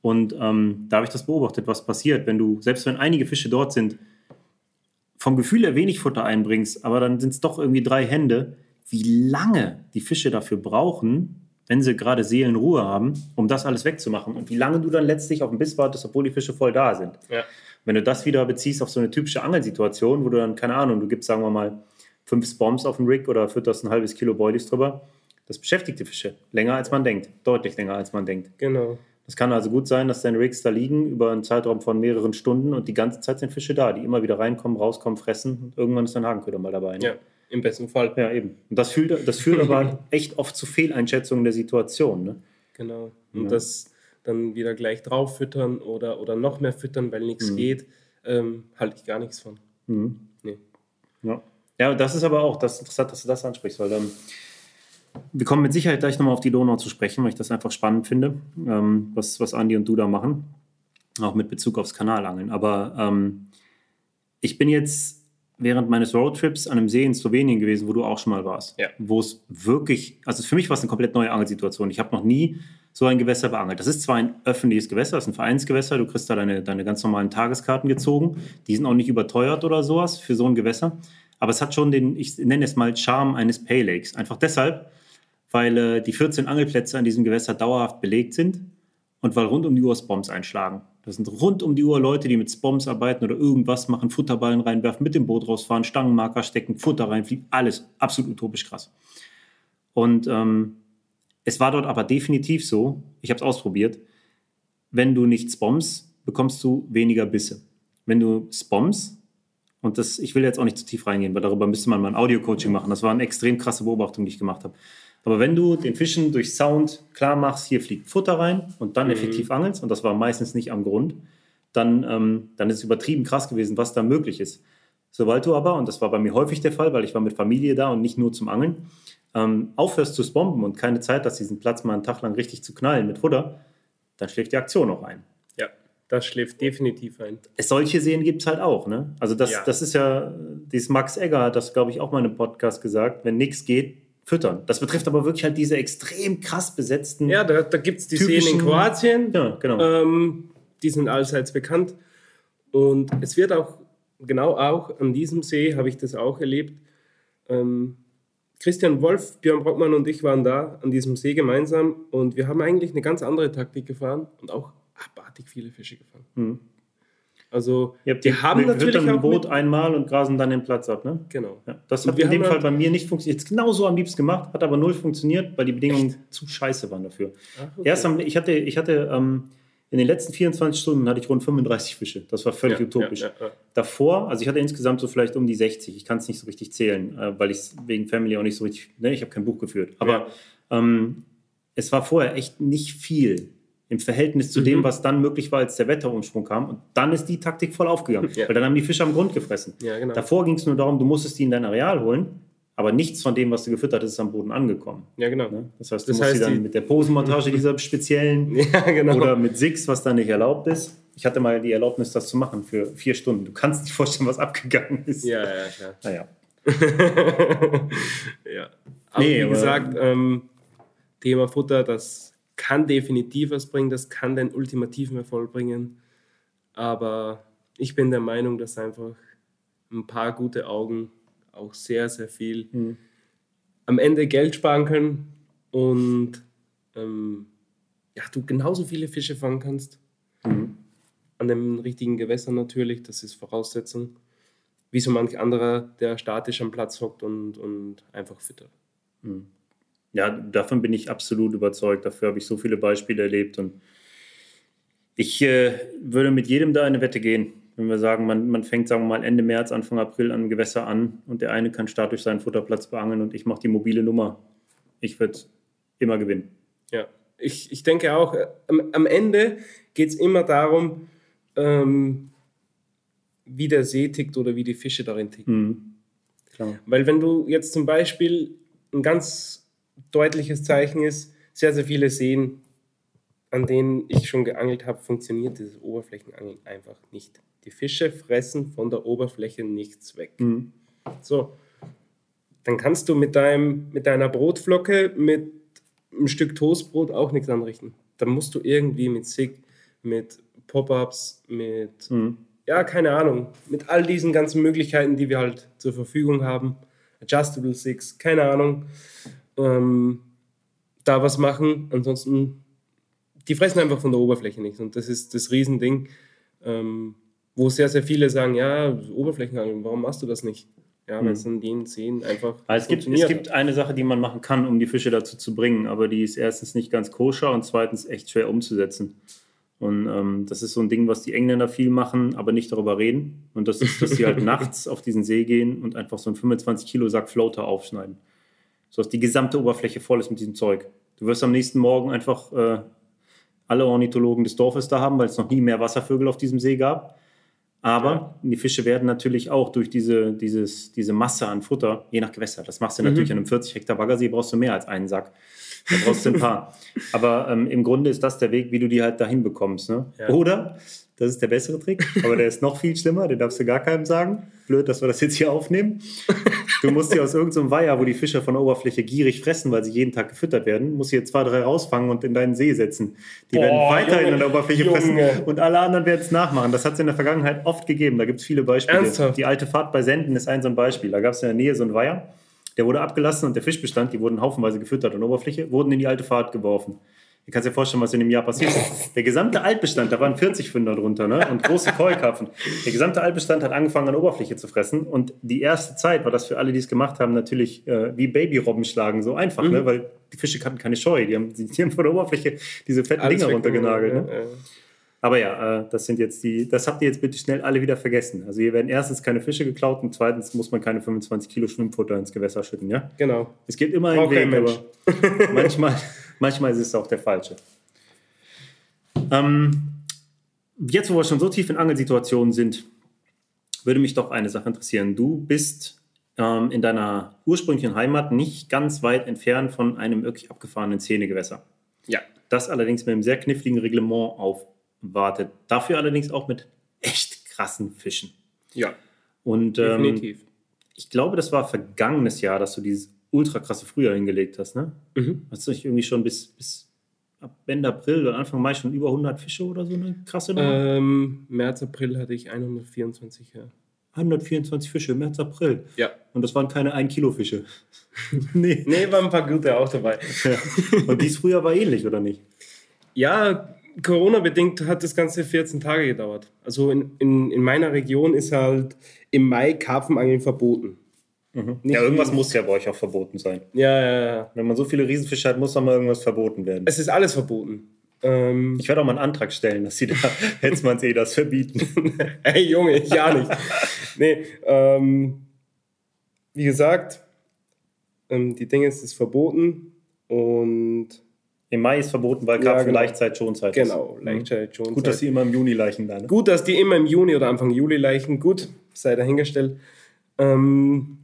Und ähm, da habe ich das beobachtet, was passiert, wenn du, selbst wenn einige Fische dort sind, vom Gefühl her wenig Futter einbringst, aber dann sind es doch irgendwie drei Hände, wie lange die Fische dafür brauchen, wenn sie gerade Seelenruhe haben, um das alles wegzumachen. Und wie lange du dann letztlich auf den Biss wartest, obwohl die Fische voll da sind. Ja. Wenn du das wieder beziehst auf so eine typische Angelsituation, wo du dann, keine Ahnung, du gibst, sagen wir mal, fünf Spoms auf den Rig oder fütterst ein halbes Kilo Boilies drüber, das beschäftigt die Fische länger als man denkt. Deutlich länger als man denkt. Genau. Es kann also gut sein, dass deine Rigs da liegen über einen Zeitraum von mehreren Stunden und die ganze Zeit sind Fische da, die immer wieder reinkommen, rauskommen, fressen und irgendwann ist dein Hakenköder mal dabei. Ne? Ja, im besten Fall. Ja, eben. Und das führt, das führt aber echt oft zu Fehleinschätzungen der Situation. Ne? Genau. Und Ja. das dann wieder gleich drauf füttern oder, oder noch mehr füttern, weil nichts Mhm. geht, ähm, halte ich gar nichts von. Mhm. Nee. Ja. ja, das ist aber auch das interessant, dass du das ansprichst, weil ähm, wir kommen mit Sicherheit gleich nochmal auf die Donau zu sprechen, weil ich das einfach spannend finde, ähm, was, was Andi und du da machen, auch mit Bezug aufs Kanalangeln. Aber ähm, ich bin jetzt während meines Roadtrips an einem See in Slowenien gewesen, wo du auch schon mal warst, Ja. wo es wirklich, also für mich war es eine komplett neue Angelsituation. Ich habe noch nie so ein Gewässer beangelt. Das ist zwar ein öffentliches Gewässer, das ist ein Vereinsgewässer, du kriegst da deine, deine ganz normalen Tageskarten gezogen, die sind auch nicht überteuert oder sowas für so ein Gewässer, aber es hat schon den, ich nenne es mal Charme eines Pay Lakes. Einfach deshalb, weil äh, die 14 Angelplätze an diesem Gewässer dauerhaft belegt sind und weil rund um die Uhr Spoms einschlagen. Das sind rund um die Uhr Leute, die mit Spoms arbeiten oder irgendwas machen, Futterballen reinwerfen, mit dem Boot rausfahren, Stangenmarker stecken, Futter reinfliegen, alles absolut utopisch krass. Und ähm, es war dort aber definitiv so, ich habe es ausprobiert, wenn du nicht Spoms, bekommst du weniger Bisse. Wenn du Spoms, und das, ich will jetzt auch nicht zu tief reingehen, weil darüber müsste man mal ein Audio-Coaching machen. Das war eine extrem krasse Beobachtung, die ich gemacht habe. Aber wenn du den Fischen durch Sound klar machst, hier fliegt Futter rein und dann effektiv angelst, und das war meistens nicht am Grund, dann, ähm, dann ist es übertrieben krass gewesen, was da möglich ist. Sobald du aber, und das war bei mir häufig der Fall, weil ich war mit Familie da und nicht nur zum Angeln, ähm, aufhörst zu bomben und keine Zeit hast, diesen Platz mal einen Tag lang richtig zu knallen mit Futter, dann schläft die Aktion auch ein. Ja, das schläft definitiv ein. Es solche Seen gibt es halt auch. Ne? Also das, Ja. das ist ja, dieses Max Egger hat das, glaube ich, auch mal in einem Podcast gesagt, wenn nichts geht, füttern. Das betrifft aber wirklich halt diese extrem krass besetzten. Ja, da, da gibt es die Seen in Kroatien. Ja, genau. Ähm, die sind allseits bekannt. Und es wird auch, genau auch an diesem See habe ich das auch erlebt. Ähm, Christian Wolf, Björn Brockmann und ich waren da an diesem See gemeinsam und wir haben eigentlich eine ganz andere Taktik gefahren und auch abartig viele Fische gefangen. Mhm. Also, die die haben natürlich ein Boot mit- einmal und grasen dann den Platz ab. Ne? Genau. Ja, das hat wir in dem Fall bei mir nicht funktioniert. Jetzt genau so am liebsten gemacht, hat aber null funktioniert, weil die Bedingungen zu scheiße waren dafür. Ach, okay. Erst am, ich hatte, ich hatte ähm, in den letzten 24 Stunden hatte ich rund 35 Fische. Das war völlig Ja, utopisch. ja, ja. Davor, also ich hatte insgesamt so vielleicht um die 60. Ich kann es nicht so richtig zählen, äh, weil ich es wegen Family auch nicht so richtig, ne, ich habe kein Buch geführt. Aber ähm, es war vorher echt nicht viel im Verhältnis zu Mhm. dem, was dann möglich war, als der Wetterumschwung kam. Und dann ist die Taktik voll aufgegangen, weil dann haben die Fische am Grund gefressen. Genau. Davor ging es nur darum, du musstest die in dein Areal holen, aber nichts von dem, was du gefüttert hast, ist am Boden angekommen. Ja, genau. Ne? Das heißt, du Das musst heißt, sie dann mit der Posenmontage dieser speziellen Ja, genau. oder mit Six, was da nicht erlaubt ist. Ich hatte mal die Erlaubnis, das zu machen für vier Stunden. Du kannst nicht vorstellen, was abgegangen ist. ja, ja, klar. Naja. ja. Aber Nee, wie gesagt, ähm, Thema Futter, das kann definitiv was bringen, das kann den ultimativen Erfolg bringen. Aber ich bin der Meinung, dass einfach ein paar gute Augen auch sehr, sehr viel Mhm. am Ende Geld sparen können und ähm, ja, du genauso viele Fische fangen kannst. Mhm. An dem richtigen Gewässer natürlich, das ist Voraussetzung. Wie so manch anderer, der statisch am Platz hockt und, und einfach füttert. Ja, davon bin ich absolut überzeugt. Dafür habe ich so viele Beispiele erlebt. Und ich äh, würde mit jedem da eine Wette gehen. Wenn wir sagen, man, man fängt, sagen wir mal, Ende März, Anfang April an Gewässer an und der eine kann statisch seinen Futterplatz beangeln und ich mache die mobile Nummer. Ich würde immer gewinnen. Ja, ich, ich denke auch, äh, am, am Ende geht es immer darum, ähm, wie der See tickt oder wie die Fische darin ticken. Mhm. Klar. Weil wenn du jetzt zum Beispiel ein ganz deutliches Zeichen ist, sehr, sehr viele Seen, an denen ich schon geangelt habe, funktioniert dieses Oberflächenangeln einfach nicht. Die Fische fressen von der Oberfläche nichts weg. Mhm. So, dann kannst du mit, deinem, mit deiner Brotflocke, mit einem Stück Toastbrot auch nichts anrichten. Dann musst du irgendwie mit Sig, mit Pop-ups, mit, mhm. ja, keine Ahnung, mit all diesen ganzen Möglichkeiten, die wir halt zur Verfügung haben. Adjustable Six, keine Ahnung. Ähm, da was machen. Ansonsten, die fressen einfach von der Oberfläche nicht. Und das ist das Riesending, ähm, wo sehr, sehr viele sagen, ja, Oberflächenangeln, warum machst du das nicht? Ja, weil es in den Szenen einfach. Es, gibt, es gibt eine Sache, die man machen kann, um die Fische dazu zu bringen, aber die ist erstens nicht ganz koscher und zweitens echt schwer umzusetzen. Und ähm, das ist so ein Ding, was die Engländer viel machen, aber nicht darüber reden. Und das ist, dass sie halt nachts auf diesen See gehen und einfach so einen 25 Kilo Sack Floater aufschneiden. So dass die gesamte Oberfläche voll ist mit diesem Zeug. Du wirst am nächsten Morgen einfach äh, alle Ornithologen des Dorfes da haben, weil es noch nie mehr Wasservögel auf diesem See gab. Aber die Fische werden natürlich auch durch diese, dieses, diese Masse an Futter, je nach Gewässer, das machst du mhm. natürlich an einem 40 Hektar Baggersee, brauchst du mehr als einen Sack. Da brauchst du ein paar. Aber ähm, im Grunde ist das der Weg, wie du die halt dahin bekommst. Ne? Ja. Oder das ist der bessere Trick, aber der ist noch viel schlimmer, den darfst du gar keinem sagen. Blöd, dass wir das jetzt hier aufnehmen. Du musst sie aus irgendeinem so Weiher, wo die Fische von der Oberfläche gierig fressen, weil sie jeden Tag gefüttert werden, musst du hier zwei, drei rausfangen und in deinen See setzen. Die Boah, werden weiterhin Junge, an der Oberfläche Junge. fressen und alle anderen werden es nachmachen. Das hat es in der Vergangenheit oft gegeben. Da gibt es viele Beispiele. Ernsthaft? Die alte Fahrt bei Senden ist ein so ein Beispiel. Da gab es in der Nähe so ein Weiher, der wurde abgelassen und der Fischbestand, die wurden haufenweise gefüttert an der Oberfläche, wurden in die alte Fahrt geworfen. Du kannst dir vorstellen, was in dem Jahr passiert ist. Der gesamte Altbestand, da waren 40 Fünder drunter ne? und große Keukarpfen. Der gesamte Altbestand hat angefangen, an Oberfläche zu fressen. Und die erste Zeit war das für alle, die es gemacht haben, natürlich äh, wie Babyrobben schlagen, so einfach, ne? mhm. ne? weil die Fische hatten keine Scheu. Die haben, die haben von der Oberfläche diese fetten Alles Dinger runtergenagelt. Ne? Ja, ja. Aber ja, äh, das sind jetzt die, das habt ihr jetzt bitte schnell alle wieder vergessen. Also hier werden erstens keine Fische geklaut und zweitens muss man keine 25 Kilo Schwimmfutter ins Gewässer schütten, ja? Genau. Es gibt immer einen Weg, aber manchmal, manchmal ist es auch der falsche. Ähm, jetzt, wo wir schon so tief in Angelsituationen sind, würde mich doch eine Sache interessieren. Du bist ähm, in deiner ursprünglichen Heimat nicht ganz weit entfernt von einem wirklich abgefahrenen Zähnegewässer. Ja. Das allerdings mit einem sehr kniffligen Reglement auf wartet. Dafür allerdings auch mit echt krassen Fischen. Ja. Und ähm, definitiv. Ich glaube, das war vergangenes Jahr, dass du dieses ultra krasse Frühjahr hingelegt hast, ne? Mhm. Hast du nicht irgendwie schon bis, bis ab Ende April oder Anfang Mai schon über 100 Fische oder so eine krasse Nummer? Ähm, März, April hatte ich 124, ja. 124 Fische, März, April. Ja. Und das waren keine 1 Kilo Fische. nee. Nee, waren ein paar gute auch dabei. Ja. Und dies Frühjahr war ähnlich, oder nicht? Ja, Corona-bedingt hat das Ganze 14 Tage gedauert. Also in, in, in meiner Region ist halt im Mai Karpfenangeln verboten. Mhm. Ja, irgendwas muss ja bei euch auch verboten sein. Ja, ja, ja. Wenn man so viele Riesenfische hat, muss doch mal irgendwas verboten werden. Es ist alles verboten. Ähm ich werde auch mal einen Antrag stellen, dass sie da Hetzmanns eh das verbieten. Ey, Junge, ich ja nicht. nee, ähm, wie gesagt, ähm, die Dinge ist, ist verboten und im Mai ist verboten, weil Karpfen ja, genau. Leichtzeit Schonzeit ist. Genau, Leichtzeit Schonzeit. Gut, dass die immer im Juni leichen dann. Ne? Gut, dass die immer im Juni oder Anfang Juli leichen. Gut, sei dahingestellt. Ähm,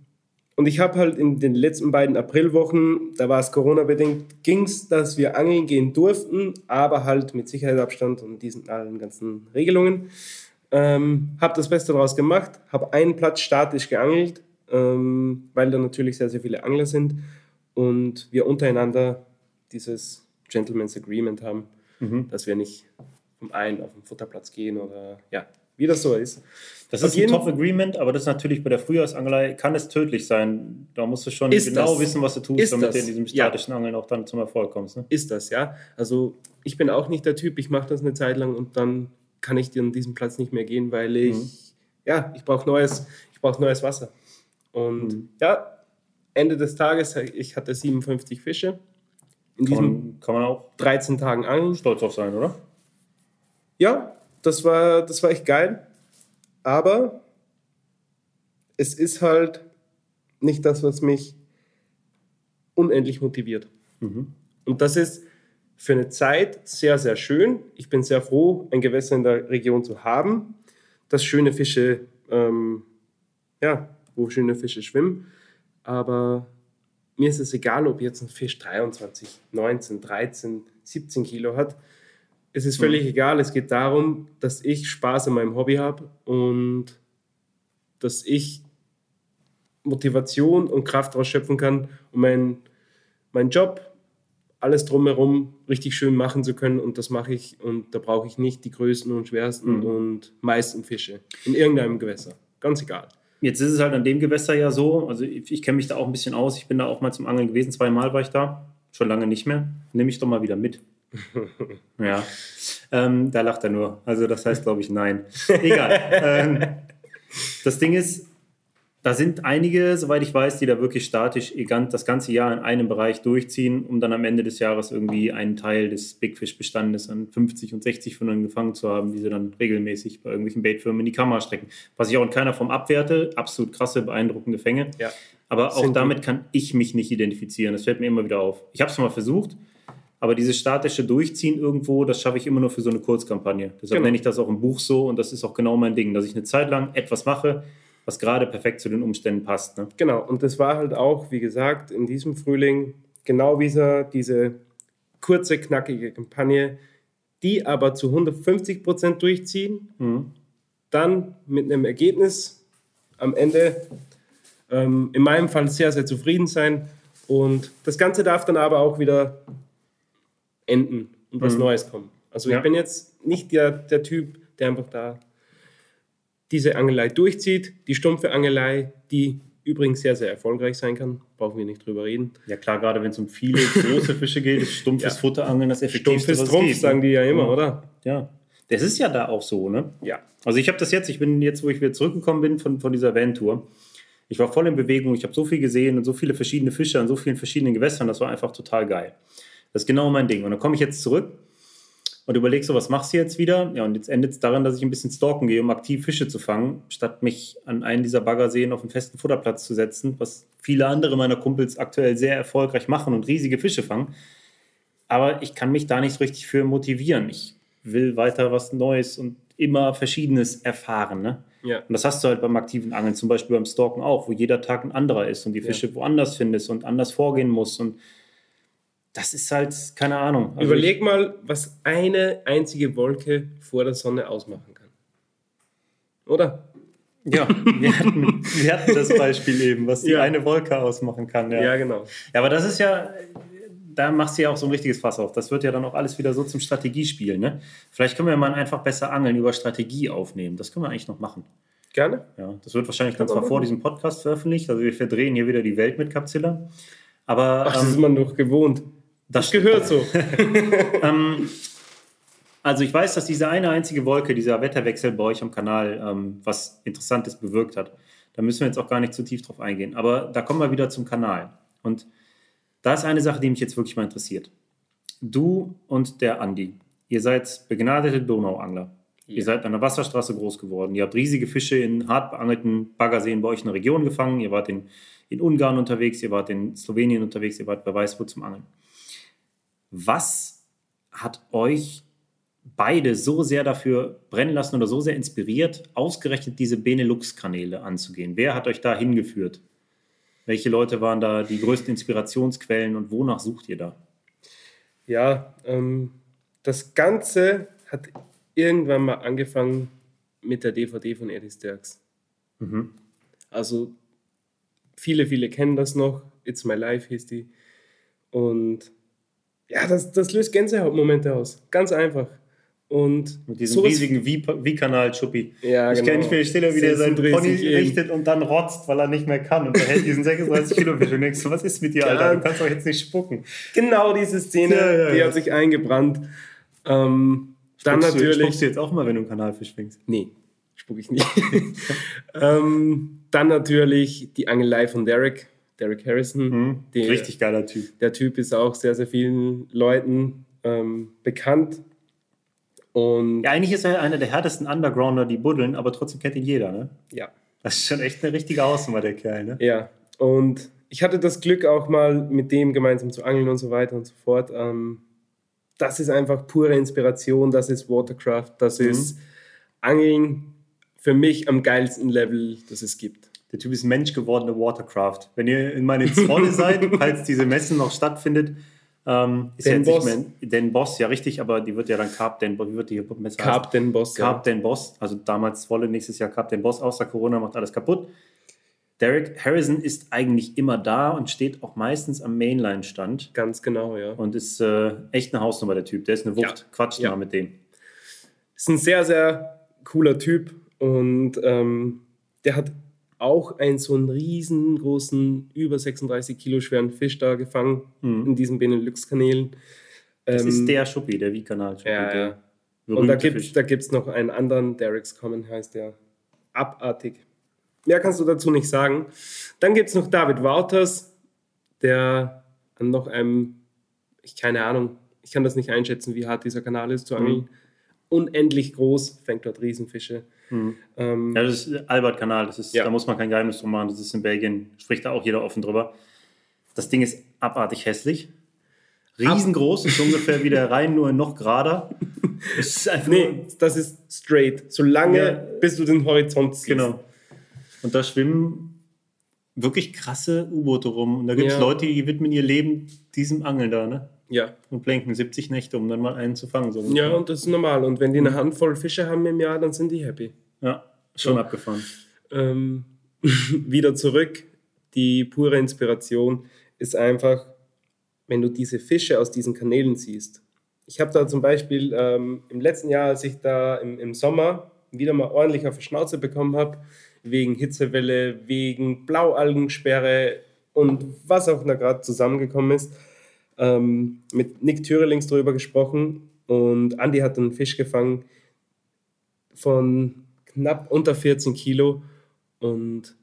und ich habe halt in den letzten beiden Aprilwochen, da war es Corona-bedingt, ging es, dass wir angeln gehen durften, aber halt mit Sicherheitsabstand und diesen allen ganzen Regelungen. Ähm, habe das Beste daraus gemacht, habe einen Platz statisch geangelt, ähm, weil da natürlich sehr, sehr viele Angler sind und wir untereinander dieses Gentleman's Agreement haben, mhm. dass wir nicht vom einen auf den Futterplatz gehen oder ja, wie das so ist. Das ist ein Top-Agreement, aber das ist natürlich bei der Frühjahrsangelei, kann es tödlich sein. Da musst du schon genau das? wissen, was du tust, ist damit das? du in diesem statischen ja. Angeln auch dann zum Erfolg kommst. Ne? Ist das, ja. Also ich bin auch nicht der Typ, ich mache das eine Zeit lang und dann kann ich an diesen Platz nicht mehr gehen, weil ich, mhm. ja, ich brauche neues, ich brauche neues Wasser. Und mhm. ja, Ende des Tages, ich hatte 57 Fische in diesen kann man auch 13 Tagen angeln. Stolz auf sein, oder? Ja, das war, das war echt geil. Aber es ist halt nicht das, was mich unendlich motiviert. Mhm. Und das ist für eine Zeit sehr, sehr schön. Ich bin sehr froh, ein Gewässer in der Region zu haben, das schöne Fische, ähm, ja, wo schöne Fische schwimmen. Aber mir ist es egal, ob jetzt ein Fisch 23, 19, 13, 17 Kilo hat. Es ist völlig mhm. egal. Es geht darum, dass ich Spaß an meinem Hobby habe und dass ich Motivation und Kraft daraus schöpfen kann, um meinen mein Job alles drumherum richtig schön machen zu können und das mache ich und da brauche ich nicht die größten und schwersten Mhm. und meisten Fische in irgendeinem Gewässer. Ganz egal. Jetzt ist es halt an dem Gewässer ja so, also ich, ich kenne mich da auch ein bisschen aus. Ich bin da auch mal zum Angeln gewesen, zweimal war ich da, schon lange nicht mehr. Nehme ich doch mal wieder mit. ja, ähm, da lacht er nur. Also das heißt, glaube ich, nein. Egal. ähm, das Ding ist, da sind einige, soweit ich weiß, die da wirklich statisch das ganze Jahr in einem Bereich durchziehen, um dann am Ende des Jahres irgendwie einen Teil des Big Fish-Bestandes an 50 und 60 von denen gefangen zu haben, die sie dann regelmäßig bei irgendwelchen Baitfirmen in die Kamera strecken. Was ich auch in keiner Form abwerte, absolut krasse, beeindruckende Fänge. Ja. Aber auch damit kann ich mich nicht identifizieren. Das fällt mir immer wieder auf. Ich habe es mal versucht, aber dieses statische Durchziehen irgendwo, das schaffe ich immer nur für so eine Kurzkampagne. Deshalb Genau. nenne ich das auch im Buch so und das ist auch genau mein Ding, dass ich eine Zeit lang etwas mache, was gerade perfekt zu den Umständen passt. Ne? Genau, und das war halt auch, wie gesagt, in diesem Frühling genau dieser, diese kurze, knackige Kampagne, die aber zu 150 Prozent durchziehen, Mhm. dann mit einem Ergebnis am Ende ähm, in meinem Fall sehr, sehr zufrieden sein. Und das Ganze darf dann aber auch wieder enden und was Mhm. Neues kommen. Also Ja. ich bin jetzt nicht der, der Typ, der einfach da diese Angelei durchzieht, die stumpfe Angelei, die übrigens sehr, sehr erfolgreich sein kann, brauchen wir nicht drüber reden. Ja klar, gerade wenn es um viele große Fische geht, ist stumpfes Ja. Futterangeln das effektivste, Stumpfes Trumpf, geht, ne? sagen die ja immer, Ja. oder? Ja, das ist ja da auch so, ne? Ja. Also ich habe das jetzt, ich bin jetzt, wo ich wieder zurückgekommen bin von, von dieser Van-Tour, ich war voll in Bewegung, ich habe so viel gesehen und so viele verschiedene Fische an so vielen verschiedenen Gewässern, das war einfach total geil. Das ist genau mein Ding. Und dann komme ich jetzt zurück und überlege so, was machst du jetzt wieder? Ja, und jetzt endet es daran, dass ich ein bisschen stalken gehe, um aktiv Fische zu fangen, statt mich an einen dieser Baggerseen auf einen festen Futterplatz zu setzen, was viele andere meiner Kumpels aktuell sehr erfolgreich machen und riesige Fische fangen. Aber ich kann mich da nicht so richtig für motivieren. Ich will weiter was Neues und immer Verschiedenes erfahren. Ne? Ja. Und das hast du halt beim aktiven Angeln, zum Beispiel beim Stalken auch, wo jeder Tag ein anderer ist und die Ja. Fische woanders findest und anders vorgehen musst. Und das ist halt, keine Ahnung. Also Überleg mal, was eine einzige Wolke vor der Sonne ausmachen kann. Oder? Ja, wir hatten, wir hatten das Beispiel eben, was die Ja. eine Wolke ausmachen kann. Ja. Ja, genau. Ja, aber das ist ja, da machst du ja auch so ein richtiges Fass auf. Das wird ja dann auch alles wieder so zum Strategiespiel. Ne? Vielleicht können wir mal einfach besser angeln über Strategie aufnehmen. Das können wir eigentlich noch machen. Gerne? Ja, das wird wahrscheinlich dann zwar vor diesem Podcast veröffentlicht. Also wir verdrehen hier wieder die Welt mit Capzilla. Aber Ach, das ist ähm, man doch gewohnt. Das gehört so. ähm, also ich weiß, dass diese eine einzige Wolke, dieser Wetterwechsel bei euch am Kanal, ähm, was Interessantes bewirkt hat. Da müssen wir jetzt auch gar nicht zu tief drauf eingehen. Aber da kommen wir wieder zum Kanal. Und da ist eine Sache, die mich jetzt wirklich mal interessiert. Du und der Andi, ihr seid begnadete Donauangler. Ja. Ihr seid an der Wasserstraße groß geworden. Ihr habt riesige Fische in hart beangelten Baggerseen bei euch in der Region gefangen. Ihr wart in, in Ungarn unterwegs, ihr wart in Slowenien unterwegs, ihr wart bei weiß wo zum Angeln. Was hat euch beide so sehr dafür brennen lassen oder so sehr inspiriert, ausgerechnet diese Benelux-Kanäle anzugehen? Wer hat euch da hingeführt? Welche Leute waren da die größten Inspirationsquellen und wonach sucht ihr da? Ja, ähm, das Ganze hat irgendwann mal angefangen mit der DVD von Eddie Sturks. Mhm. Also viele, viele kennen das noch. It's My Life hieß die. Und ja, das, das löst Gänsehautmomente aus. Ganz einfach. Und Mit diesem sowas- riesigen V-Kanal, Schuppi. Ja, ich genau. kenne mich stelle, wie der seinen 36 Pony richtet und dann rotzt, weil er nicht mehr kann. Und er hält diesen 36 Kilo Fisch und denkst du, was ist mit dir. Alter? Du kannst doch jetzt nicht spucken. Genau diese Szene, Ja, ja, die hat sich eingebrannt. Ähm, dann Spuckst du, natürlich. spuckst du jetzt auch mal, wenn du einen Kanalfisch fängst? Nee, spuck ich nicht. ähm, dann natürlich die Angelei von Derek, Derek Harrison. Mhm. Der- Richtig geiler Typ. Der Typ ist auch sehr, sehr vielen Leuten ähm, bekannt. Und Ja, eigentlich ist er einer der härtesten Undergrounder, die buddeln, aber trotzdem kennt ihn jeder, ne? ja, Das ist schon echt eine richtige Hausnummer, der Kerl, ne? ja. Und ich hatte das Glück auch mal mit dem gemeinsam zu angeln und so weiter und so fort. Ähm, das ist einfach pure Inspiration, das ist Watercraft, das Mhm. ist Angeln für mich am geilsten Level, das es gibt. Der Typ ist menschgewordene Watercraft. Wenn ihr in meine Zolle seid, falls diese Messen noch stattfindet, ähm, ist Den ja Boss. mehr Den Boss, ja richtig, aber die wird ja dann Carp Den Boss, wie wird die Messe heißen? Carp den Boss. Carp Den Boss, also damals Wolle, nächstes Jahr Carp Den Boss, außer Corona macht alles kaputt. Derek Harrison ist eigentlich immer da und steht auch meistens am Mainline-Stand. Ganz genau, ja. Und ist äh, echt eine Hausnummer, der Typ. Der ist eine Wucht. Ja. Quatscht Ja. mal mit dem. Ist ein sehr, sehr cooler Typ und ähm, der hat auch einen so einen riesengroßen, über 36 Kilo schweren Fisch da gefangen in diesen Benelux-Kanälen. Mhm. Das Ähm, ist der Schuppi, der Wie-Kanal. Ja, ja. Und da gibt es da gibt's noch einen anderen, Derek's Common heißt der. Abartig. Mehr kannst du dazu nicht sagen. Dann gibt es noch David Wouters, der an noch einem, ich keine Ahnung, ich kann das nicht einschätzen, wie hart dieser Kanal ist zu angeln. Unendlich groß, fängt dort Riesenfische. Ähm, Ja, das ist Albert-Kanal, das ist, Ja. da muss man kein Geheimnis drum machen, das ist in Belgien, spricht da auch jeder offen drüber. Das Ding ist abartig hässlich. Riesengroß, ist ungefähr wie der Rhein, nur noch gerader. Es ist einfach nee, nur, das ist straight. Solange, Ja. bis du den Horizont siehst. genau. Und da schwimmen wirklich krasse U-Boote rum. Und da gibt es Ja. Leute, die widmen ihr Leben diesem Angeln da, ne? Ja. Und blenken 70 Nächte, um dann mal einen zu fangen. So ja, und das ist normal. Und wenn die eine Handvoll Fische haben im Jahr, dann sind die happy. ja schon So. abgefahren. ähm, wieder zurück. Die pure Inspiration ist einfach, wenn du diese Fische aus diesen Kanälen siehst. Ich habe da zum Beispiel ähm, im letzten Jahr, als ich da im, im Sommer wieder mal ordentlich auf die Schnauze bekommen habe, wegen Hitzewelle, wegen Blaualgensperre und was auch da gerade zusammengekommen ist, ähm, mit Nick Thürelings drüber gesprochen und Andy hat einen Fisch gefangen von knapp unter 14 Kilo und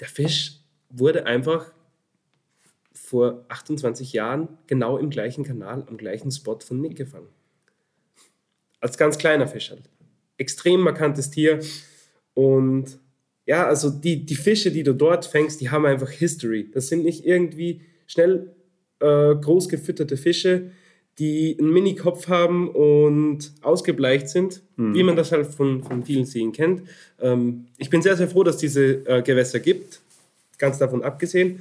der Fisch wurde einfach vor 28 Jahren genau im gleichen Kanal, am gleichen Spot von Nick gefangen. Als ganz kleiner Fisch halt. Extrem markantes Tier und ja, also die, die Fische, die du dort fängst, die haben einfach History. Das sind nicht irgendwie schnell äh, groß gefütterte Fische, die einen Mini-Kopf haben und ausgebleicht sind, wie man das halt von, von vielen Seen kennt. Ähm, ich bin sehr, sehr froh, dass diese äh, Gewässer gibt, ganz davon abgesehen.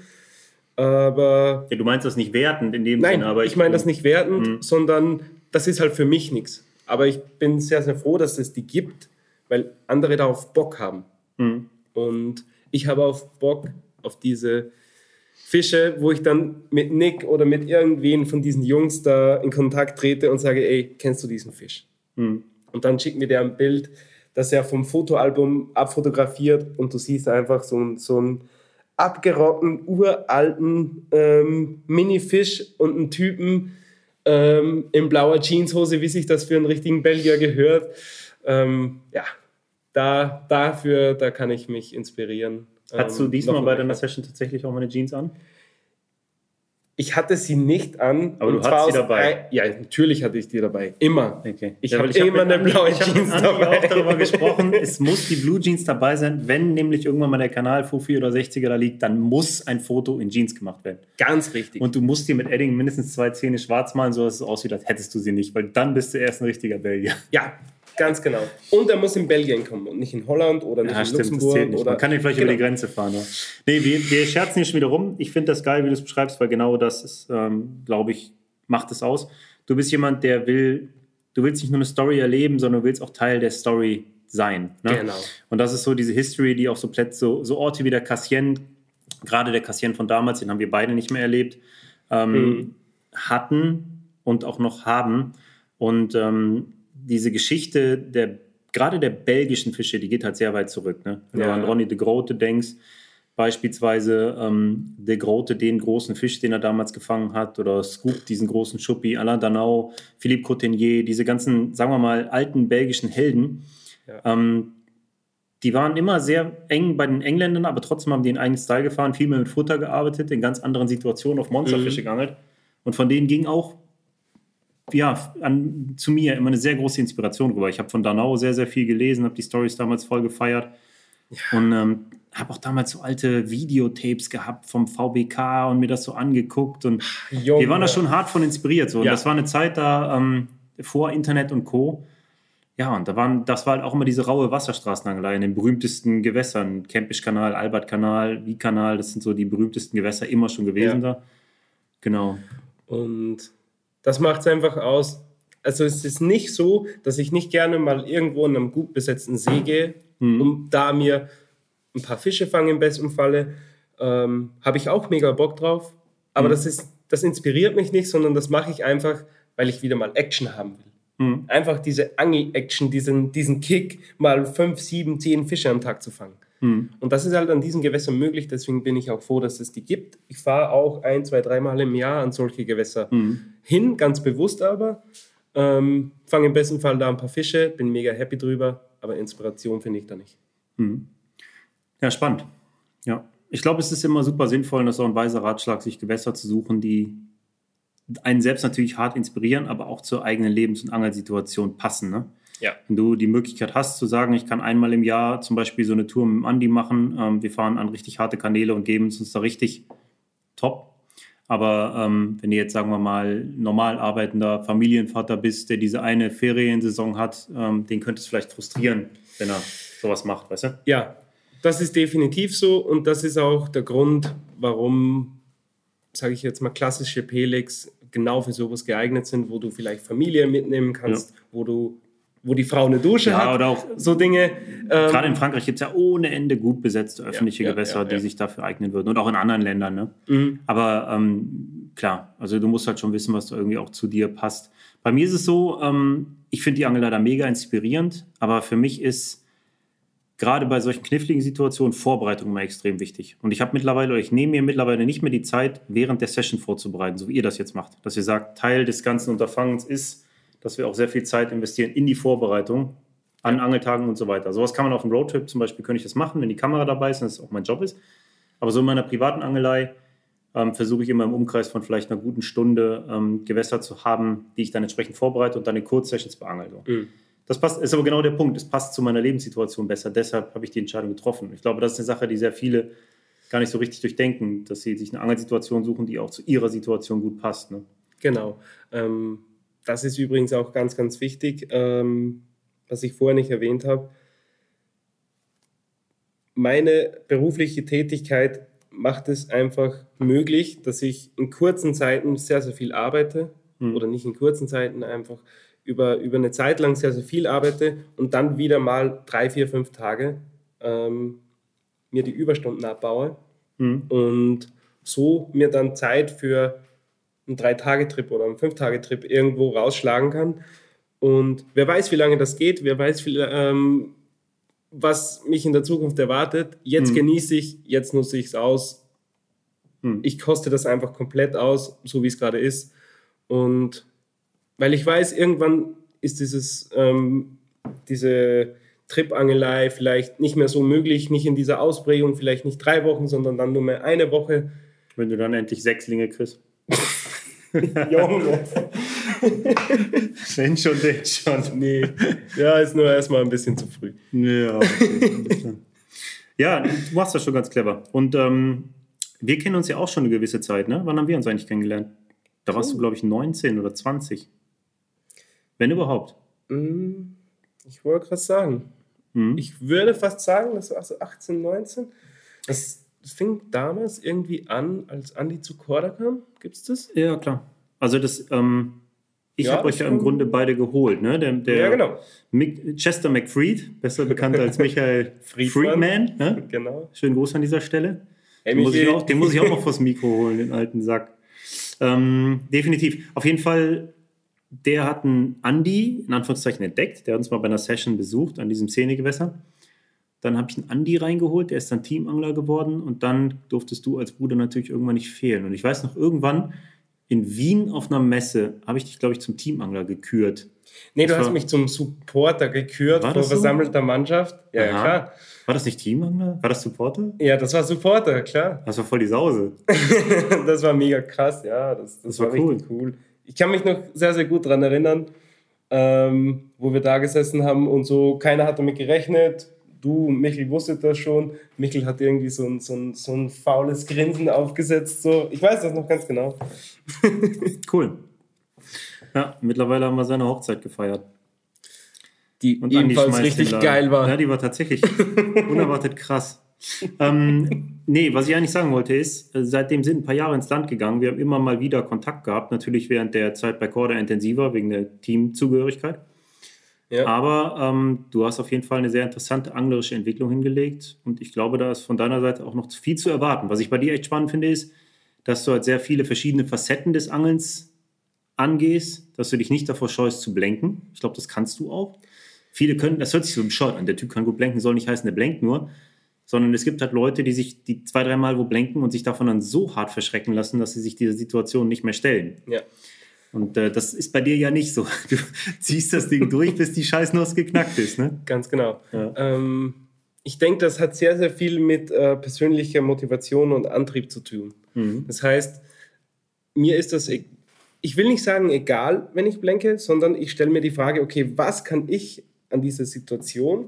Aber Ja, du meinst das nicht wertend in dem nein, Sinne, aber ich meine das nicht wertend, Mhm. sondern das ist halt für mich nichts. Aber ich bin sehr, sehr froh, dass es die gibt, weil andere darauf Bock haben. Mhm. Und ich habe auf Bock auf diese Fische, wo ich dann mit Nick oder mit irgendwen von diesen Jungs da in Kontakt trete und sage, ey, kennst du diesen Fisch? Mhm. Und dann schickt mir der ein Bild, das er vom Fotoalbum abfotografiert und du siehst einfach so, einen- so einen abgerockten, uralten ähm, Mini-Fisch und einen Typen ähm, in blauer Jeanshose, wie sich das für einen richtigen Belgier gehört. Ähm, ja, da, dafür, da kann ich mich inspirieren. Hattest du Ähm, diesmal bei deiner Session tatsächlich auch mal eine Jeans an? Ich hatte sie nicht an. Aber du hattest sie dabei. Ja, natürlich hatte ich die dabei. Immer. Okay. Ich Ja, habe hab immer eine blaue ich hab mit Jeans dabei. auch darüber gesprochen, es muss die Blue Jeans dabei sein. Wenn nämlich irgendwann mal der Kanal Fufi oder 60er da liegt, dann muss ein Foto in Jeans gemacht werden. Ganz richtig. Und du musst dir mit Edding mindestens zwei Zähne schwarz malen, so dass es aussieht, als hättest du sie nicht, weil dann bist du erst ein richtiger Belgier. Ja, ganz genau. Und er muss in Belgien kommen und nicht in Holland oder nicht Ja, in stimmt, das Luxemburg. zählt nicht. Oder, Man kann nicht vielleicht genau. über die Grenze fahren. Ja. Nee, wir, wir scherzen hier schon wieder rum. Ich finde das geil, wie du es beschreibst, weil genau das ist, ähm, glaube ich, macht es aus. Du bist jemand, der will, du willst nicht nur eine Story erleben, sondern du willst auch Teil der Story sein. Ne? Genau. Und das ist so diese History, die auch so Plätze, so, so Orte wie der Cassien, gerade der Cassien von damals, den haben wir beide nicht mehr erlebt, ähm, Mhm. hatten und auch noch haben. Und ähm, diese Geschichte der, gerade der belgischen Fische, die geht halt sehr weit zurück. Ne? Wenn Ja. du an Ronny de Grote denkst, beispielsweise ähm, de Grote, den großen Fisch, den er damals gefangen hat, oder Scoop, diesen großen Schuppi, Alain Danau, Philippe Cottenier, diese ganzen, sagen wir mal, alten belgischen Helden, Ja. ähm, die waren immer sehr eng bei den Engländern, aber trotzdem haben die einen eigenen Style gefahren, viel mehr mit Futter gearbeitet, in ganz anderen Situationen auf Monsterfische Mhm. geangelt. Und von denen ging auch ja, an, zu mir immer eine sehr große Inspiration rüber. Ich habe von Danau sehr, sehr viel gelesen, habe die Stories damals voll gefeiert und ähm, habe auch damals so alte Videotapes gehabt vom VBK und mir das so angeguckt und Junge. wir waren da schon hart von inspiriert. So. Und Ja. das war eine Zeit da ähm, vor Internet und Co. Ja, und da waren, das war halt auch immer diese raue Wasserstraßenangelei in den berühmtesten Gewässern. Kempisch-Kanal, Albert-Kanal, Wie-Kanal, das sind so die berühmtesten Gewässer immer schon gewesen da. Genau. Und das macht es einfach aus. Also es ist nicht so, dass ich nicht gerne mal irgendwo in einem gut besetzten See gehe, Mhm. um da mir ein paar Fische fangen im besten Falle. Ähm, Habe ich auch mega Bock drauf. Aber Mhm. das, ist, das inspiriert mich nicht, sondern das mache ich einfach, weil ich wieder mal Action haben will. Mhm. Einfach diese Angel-Action, diesen, diesen Kick, mal fünf, sieben, zehn Fische am Tag zu fangen. Mhm. Und das ist halt an diesen Gewässern möglich, deswegen bin ich auch froh, dass es die gibt. Ich fahre auch ein, zwei, dreimal im Jahr an solche Gewässer Mhm. Hin, ganz bewusst aber. Ähm, fange im besten Fall da ein paar Fische, bin mega happy drüber, aber Inspiration finde ich da nicht. Ja, spannend. Ja. Ich glaube, es ist immer super sinnvoll, und das ist auch ein weiser Ratschlag, sich Gewässer zu suchen, die einen selbst natürlich hart inspirieren, aber auch zur eigenen Lebens- und Angelsituation passen. Ne? Ja. Wenn du die Möglichkeit hast zu sagen, ich kann einmal im Jahr zum Beispiel so eine Tour mit dem Andi machen, ähm, wir fahren an richtig harte Kanäle und geben es uns da richtig top. Aber ähm, wenn du jetzt, sagen wir mal, normal arbeitender Familienvater bist, der diese eine Feriensaison hat, ähm, den könnte es vielleicht frustrieren, wenn er sowas macht, weißt du? Ja, das ist definitiv so und das ist auch der Grund, warum, sage ich jetzt mal, klassische Pelex genau für sowas geeignet sind, wo du vielleicht Familie mitnehmen kannst, wo du wo die Frau eine Dusche Ja, hat, oder auch so Dinge. Ähm, Gerade in Frankreich gibt es ja ohne Ende gut besetzte öffentliche ja, Gewässer, ja, die ja. sich dafür eignen würden. Und auch in anderen Ländern. Ne? Mhm. Aber ähm, klar, also du musst halt schon wissen, was da irgendwie auch zu dir passt. Bei mir ist es so, ähm, ich finde die Angel leider mega inspirierend, aber für mich ist gerade bei solchen kniffligen Situationen Vorbereitung immer extrem wichtig. Und ich habe mittlerweile, oder ich nehme mir mittlerweile nicht mehr die Zeit, während der Session vorzubereiten, so wie ihr das jetzt macht. Dass ihr sagt, Teil des ganzen Unterfangens ist, dass wir auch sehr viel Zeit investieren in die Vorbereitung an Angeltagen und so weiter. Sowas kann man auf dem Roadtrip zum Beispiel, könnte ich das machen, wenn die Kamera dabei ist und das auch mein Job ist. Aber so in meiner privaten Angelei ähm, versuche ich immer im Umkreis von vielleicht einer guten Stunde ähm, Gewässer zu haben, die ich dann entsprechend vorbereite und dann in Kurzsessions beangel. So. Mhm. Das passt, ist aber genau der Punkt. Es passt zu meiner Lebenssituation besser. Deshalb habe ich die Entscheidung getroffen. Ich glaube, das ist eine Sache, die sehr viele gar nicht so richtig durchdenken, dass sie sich eine Angelsituation suchen, die auch zu ihrer Situation gut passt. Ne? Genau. Ähm, das ist übrigens auch ganz, ganz wichtig, ähm, was ich vorher nicht erwähnt habe. Meine berufliche Tätigkeit macht es einfach möglich, dass ich in kurzen Zeiten sehr, sehr viel arbeite Mhm. oder nicht in kurzen Zeiten, einfach über, über eine Zeit lang sehr, sehr viel arbeite und dann wieder mal drei, vier, fünf Tage ähm, mir die Überstunden abbaue Mhm. und so mir dann Zeit für einen Drei-Tage-Trip oder einen Fünf-Tage-Trip irgendwo rausschlagen kann. Und wer weiß, wie lange das geht, wer weiß, viel, ähm, was mich in der Zukunft erwartet. Jetzt Mhm. genieße ich, jetzt nutze ich es aus. Mhm. Ich koste das einfach komplett aus, so wie es gerade ist. Und weil ich weiß, irgendwann ist dieses, ähm, diese Tripangelei vielleicht nicht mehr so möglich, nicht in dieser Ausprägung, vielleicht nicht drei Wochen, sondern dann nur mehr eine Woche. Wenn du dann endlich Sechslinge kriegst. Junge. Wenn schon, denn schon. Nee, ja, ist nur erstmal ein bisschen zu früh. Ja, okay, ja, du machst das schon ganz clever. Und ähm, wir kennen uns ja auch schon eine gewisse Zeit, ne? Wann haben wir uns eigentlich kennengelernt? Da warst du, glaube ich, 19 oder 20. Wenn überhaupt. Hm, Ich wollte gerade sagen, Mhm. ich würde fast sagen, das war so 18, 19. Das, das fing damals irgendwie an, als Andi zu Korda kam. Gibt's das? Ja, klar. Also das, ähm, ich Ja, habe euch ja im Grunde beide geholt, ne? Der, der Ja, genau. Mick, Chester McFreed, besser bekannt als Michael Friedman. Ne? Genau. Schönen Gruß an dieser Stelle. Hey, Den muss, auch, den muss ich auch noch vors Mikro holen, den alten Sack. Ähm, definitiv. Auf jeden Fall, der hat einen Andi, in Anführungszeichen, entdeckt. Der hat uns mal bei einer Session besucht an diesem Szenegewässer. Dann habe ich einen Andi reingeholt, der ist dann Teamangler geworden. Und dann durftest du als Bruder natürlich irgendwann nicht fehlen. Und ich weiß noch, irgendwann in Wien auf einer Messe habe ich dich, glaube ich, zum Teamangler gekürt. Nee, du Das hast war- mich zum Supporter gekürt vor so? versammelter Mannschaft. Ja, ja, Aha. klar. War das nicht Teamangler? War das Supporter? Ja, das war Supporter, klar. Das war voll die Sause. das war mega krass, ja. Das, das, Das war, war cool. richtig cool. Ich kann mich noch sehr, sehr gut daran erinnern, ähm, wo wir da gesessen haben und so, keiner hat damit gerechnet. Du und Michel wusstet das schon. Michel hat irgendwie so ein, so ein, so ein faules Grinsen aufgesetzt. So. Ich weiß das noch ganz genau. Cool. Ja, mittlerweile haben wir seine Hochzeit gefeiert. Die Und ebenfalls richtig geil war. Ja, die war tatsächlich unerwartet krass. ähm, nee, was ich eigentlich sagen wollte ist, äh, seitdem sind ein paar Jahre ins Land gegangen. Wir haben immer mal wieder Kontakt gehabt, natürlich während der Zeit bei Corda intensiver, wegen der Teamzugehörigkeit. Ja. Aber ähm, du hast auf jeden Fall eine sehr interessante anglerische Entwicklung hingelegt und ich glaube, da ist von deiner Seite auch noch viel zu erwarten. Was ich bei dir echt spannend finde, ist, dass du halt sehr viele verschiedene Facetten des Angelns angehst, dass du dich nicht davor scheust zu blenken. Ich glaube, das kannst du auch. Viele können, das hört sich so bescheuert an, der Typ kann gut blenken, soll nicht heißen, der blenkt nur, sondern es gibt halt Leute, die sich die zwei, dreimal wo blenken und sich davon dann so hart verschrecken lassen, dass sie sich dieser Situation nicht mehr stellen. Ja. Und äh, das ist bei dir ja nicht so. Du ziehst das Ding durch, bis die Scheißnuss geknackt ist, ne? Ganz genau. Ja. Ähm, ich denke, das hat sehr, sehr viel mit äh, persönlicher Motivation und Antrieb zu tun. Mhm. Das heißt, mir ist das, e-, ich will nicht sagen egal, wenn ich blenke, sondern ich stelle mir die Frage, okay, was kann ich an dieser Situation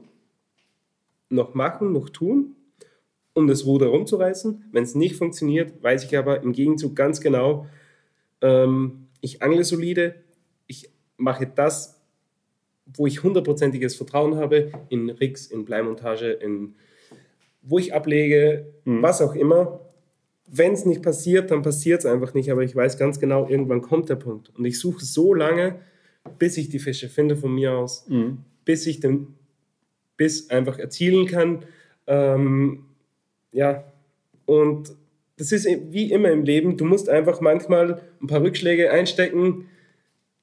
noch machen, noch tun, um das Ruder rumzureißen? Wenn es nicht funktioniert, weiß ich aber im Gegenzug ganz genau, ähm, ich angle solide, ich mache das, wo ich hundertprozentiges Vertrauen habe, in Rigs, in Bleimontage, in wo ich ablege, mhm. was auch immer wenn es nicht passiert, dann passiert es einfach nicht. Aber ich weiß ganz genau, irgendwann kommt der Punkt. Und ich suche so lange, bis ich die Fische finde von mir aus, mhm. bis ich den Biss einfach erzielen kann. Ähm, ja, und das ist wie immer im Leben. Du musst einfach manchmal ein paar Rückschläge einstecken,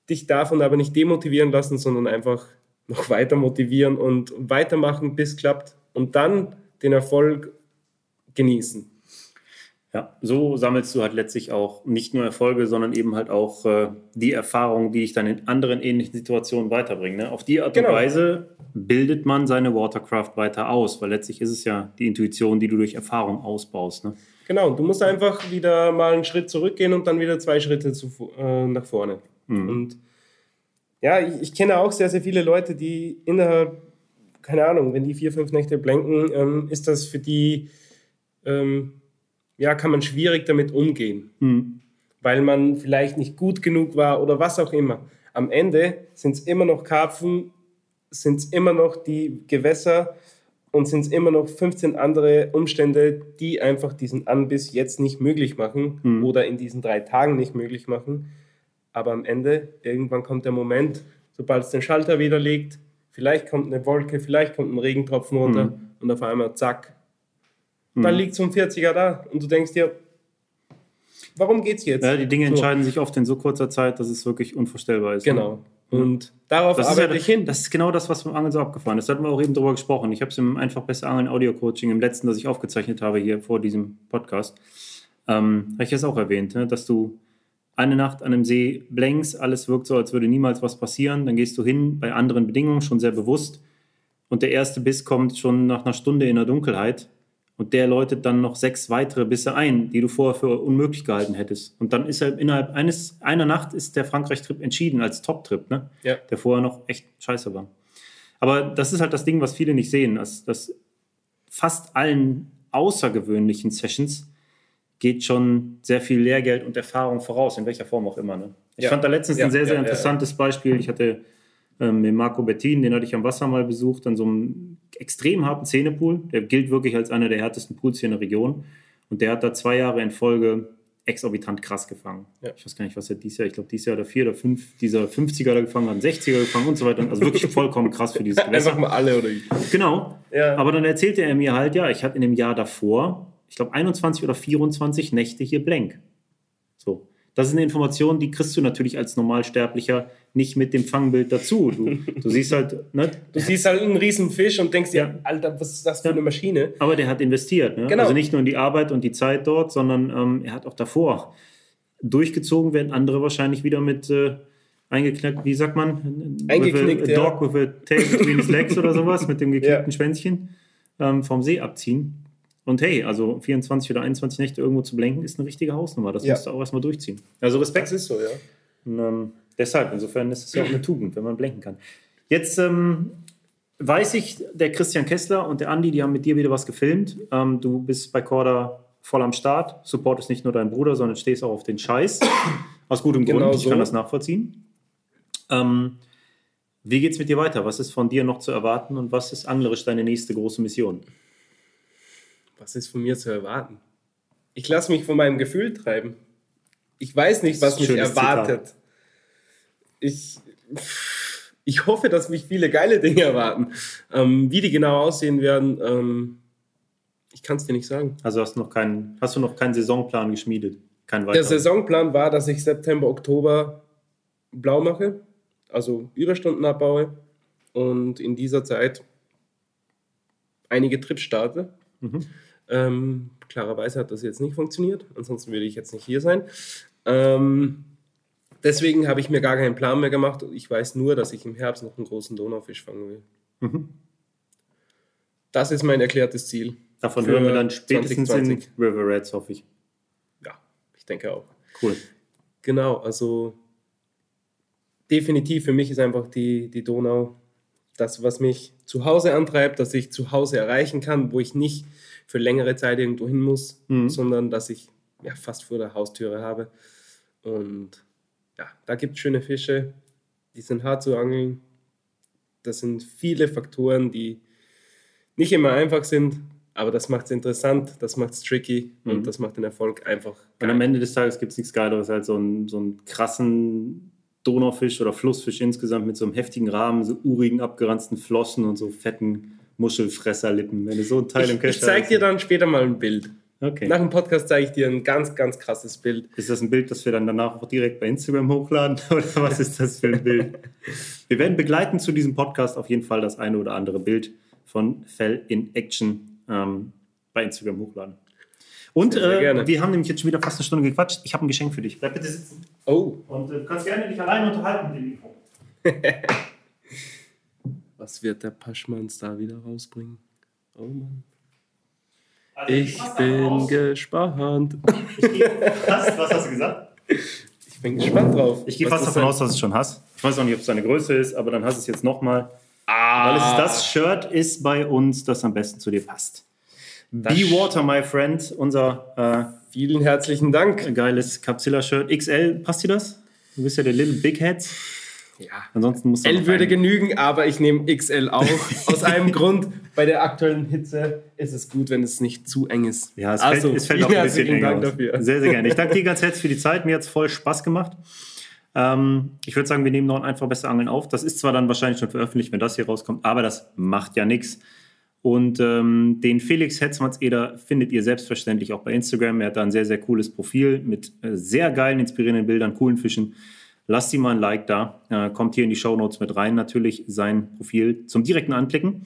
dich davon aber nicht demotivieren lassen, sondern einfach noch weiter motivieren und weitermachen, bis es klappt. Und dann den Erfolg genießen. Ja, so sammelst du halt letztlich auch nicht nur Erfolge, sondern eben halt auch äh, die Erfahrungen, die dich dann in anderen ähnlichen Situationen weiterbringen. Ne? Auf die Art genau. und Weise bildet man seine Watercraft weiter aus, weil letztlich ist es ja die Intuition, die du durch Erfahrung ausbaust. Ne? Genau, du musst einfach wieder mal einen Schritt zurückgehen und dann wieder zwei Schritte zu, äh, nach vorne. Mhm. Und ja, ich, ich, kenne auch sehr, sehr viele Leute, die innerhalb, keine Ahnung, wenn die vier, fünf Nächte blenken, ähm, ist das für die. Ähm, ja, kann man schwierig damit umgehen, mhm. weil man vielleicht nicht gut genug war oder was auch immer. Am Ende sind es immer noch Karpfen, sind es immer noch die Gewässer und sind es immer noch 15 andere Umstände, die einfach diesen Anbiss jetzt nicht möglich machen mhm. oder in diesen drei Tagen nicht möglich machen. Aber am Ende, irgendwann kommt der Moment, sobald es den Schalter wieder legt, vielleicht kommt eine Wolke, vielleicht kommt ein Regentropfen runter mhm. und auf einmal zack, dann mhm. liegt so ein 40er da und du denkst dir, warum geht's jetzt? Ja, die Dinge so. entscheiden sich oft in so kurzer Zeit, dass es wirklich unvorstellbar ist. Ne? Genau. Ne? Und darauf das arbeite ja, ich hin. Das ist genau das, was beim Angeln so abgefahren ist. Da hatten wir auch eben drüber gesprochen. Ich habe es im Einfach Besser Angeln Audio Coaching, im letzten, das ich aufgezeichnet habe hier vor diesem Podcast, ähm, habe ich das auch erwähnt, ne? dass du eine Nacht an einem See blänkst, alles wirkt so, als würde niemals was passieren. Dann gehst du hin, bei anderen Bedingungen schon sehr bewusst. Und der erste Biss kommt schon nach einer Stunde in der Dunkelheit und der läutet dann noch sechs weitere Bisse ein, die du vorher für unmöglich gehalten hättest. Und dann ist er innerhalb eines, einer Nacht ist der Frankreich-Trip entschieden als Top-Trip, ne? Ja. der vorher noch echt scheiße war. Aber das ist halt das Ding, was viele nicht sehen, dass, dass fast allen außergewöhnlichen Sessions geht schon sehr viel Lehrgeld und Erfahrung voraus, in welcher Form auch immer. Ne? Ich ja. fand da letztens ja, ein sehr, sehr interessantes Beispiel. Ich hatte ähm, mit Marco Bettin, den hatte ich am Wasser mal besucht, an so einem extrem harten Zähnepool. Der gilt wirklich als einer der härtesten Pools hier in der Region. Und der hat da zwei Jahre in Folge exorbitant krass gefangen. Ja. Ich weiß gar nicht, was er dieses Jahr, ich glaube, dieses Jahr oder vier oder fünf, dieser 50er da gefangen hat, 60er gefangen und so weiter. Also wirklich vollkommen krass für dieses Gewässer. Einfach mal alle oder Genau. Ja. Aber dann erzählte er mir halt, ja, ich hatte in dem Jahr davor, ich glaube, 21 oder 24 Nächte hier blank. So. Das ist eine Information, die kriegst du natürlich als Normalsterblicher nicht mit dem Fangbild dazu. Du, du siehst halt, ne? Du siehst halt einen riesen Fisch und denkst dir, ja. Alter, was ist das für eine Maschine? Aber der hat investiert, ne? Genau. Also nicht nur in die Arbeit und die Zeit dort, sondern ähm, er hat auch davor durchgezogen, während andere wahrscheinlich wieder mit äh, eingeknickt, wie sagt man? Eingeknickt, with a, a Dog ja. with a tail between his legs oder sowas, mit dem geknickten ja. Schwänzchen ähm, vom See abziehen. Und hey, also 24 oder 21 Nächte irgendwo zu blenken, ist eine richtige Hausnummer. Das ja. musst du auch erstmal durchziehen. Also Respekt. Das ist so, ja. Und, ähm, deshalb, insofern ist es ja auch eine Tugend, wenn man blenken kann. Jetzt ähm, weiß ich, der Christian Kessler und der Andi, die haben mit dir wieder was gefilmt. Ähm, du bist bei Corda voll am Start, supportest nicht nur deinen Bruder, sondern stehst auch auf den Scheiß. Aus gutem genau Grund, ich so. kann das nachvollziehen. Ähm, wie geht es mit dir weiter? Was ist von dir noch zu erwarten und was ist anglerisch deine nächste große Mission? was ist von mir zu erwarten? Ich lasse mich von meinem Gefühl treiben. Ich weiß nicht, was mich erwartet. Zitat. Ich, ich hoffe, dass mich viele geile Dinge erwarten. Ähm, wie die genau aussehen werden, ähm, ich kann es dir nicht sagen. Also hast du noch keinen, hast du noch keinen Saisonplan geschmiedet? Kein Der Saisonplan war, dass ich September, Oktober blau mache, also Überstunden abbaue und in dieser Zeit einige Trips starte. Mhm. Ähm, klarerweise hat das jetzt nicht funktioniert, ansonsten würde ich jetzt nicht hier sein. Ähm, deswegen habe ich mir gar keinen Plan mehr gemacht. Ich weiß nur, dass ich im Herbst noch einen großen Donaufisch fangen will. Mhm. Das ist mein erklärtes Ziel. Davon hören wir dann spätestens 2020. in River Rats, hoffe ich. Ja, ich denke auch. Cool. Genau, also definitiv für mich ist einfach die, die Donau das, was mich zu Hause antreibt, dass ich zu Hause erreichen kann, wo ich nicht für längere Zeit irgendwo hin muss, mhm. sondern dass ich ja, fast vor der Haustüre habe. Und ja, da gibt es schöne Fische, die sind hart zu angeln. Das sind viele Faktoren, die nicht immer einfach sind, aber das macht es interessant, das macht es tricky mhm. und das macht den Erfolg einfach. Geil. Und am Ende des Tages gibt es nichts Geileres als so einen, so einen krassen Donaufisch oder Flussfisch insgesamt mit so einem heftigen Rahmen, so urigen, abgeranzten Flossen und so fetten Muschelfresserlippen. Wenn du so ein Teil ich, im Cache Ich zeig dir dann später mal ein Bild. Okay. Nach dem Podcast zeige ich dir ein ganz, ganz krasses Bild. Ist das ein Bild, das wir dann danach auch direkt bei Instagram hochladen? Oder was ist das für ein Bild? wir werden begleiten zu diesem Podcast auf jeden Fall das eine oder andere Bild von Fell in Action ähm, bei Instagram hochladen. Und sehr, sehr äh, wir haben nämlich jetzt schon wieder fast eine Stunde gequatscht. Ich habe ein Geschenk für dich. Bleib bitte sitzen. Oh. Und äh, du kannst gerne dich alleine unterhalten mit dem Mikro. Was wird der Paschmanns da wieder rausbringen? Oh Mann. Also ich bin gespannt. Ich was, was hast du gesagt? Ich bin gespannt drauf. Ich gehe fast davon aus, dass du es schon hast. Ich weiß auch nicht, ob es deine Größe ist, aber dann hast du es jetzt nochmal. Ah. Weil es das Shirt ist bei uns, das am besten zu dir passt. Be Water, my friend, unser. Äh, Vielen herzlichen Dank. Geiles Capsilla-Shirt. XL, passt dir das? Du bist ja der Little Big Head. Ja. Ansonsten muss L würde genügen, aber ich nehme XL auch. Aus einem Grund, bei der aktuellen Hitze ist es gut, wenn es nicht zu eng ist. Ja, es also, fällt, es fällt auch ein bisschen eng Dank aus. dafür. Sehr, sehr gerne. Ich danke dir ganz herzlich für die Zeit. Mir hat es voll Spaß gemacht. Ähm, ich würde sagen, wir nehmen noch ein einfach besser Angeln auf. Das ist zwar dann wahrscheinlich schon veröffentlicht, wenn das hier rauskommt, aber das macht ja nichts. Und ähm, den Felix Hetzmannseder findet ihr selbstverständlich auch bei Instagram. Er hat da ein sehr, sehr cooles Profil mit äh, sehr geilen, inspirierenden Bildern, coolen Fischen. Lasst ihm mal ein Like da. Äh, kommt hier in die Show Notes mit rein. Natürlich sein Profil zum direkten Anklicken.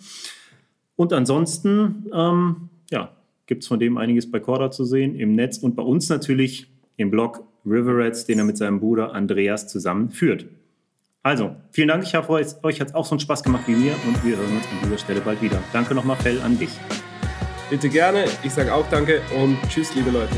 Und ansonsten, ähm, ja, gibt es von dem einiges bei Corda zu sehen im Netz und bei uns natürlich im Blog River Rats, den er mit seinem Bruder Andreas zusammen führt. Also, vielen Dank. Ich hoffe, euch hat es auch so einen Spaß gemacht wie mir und wir hören uns an dieser Stelle bald wieder. Danke nochmal, Fell, an dich. Bitte gerne. Ich sage auch Danke und Tschüss, liebe Leute.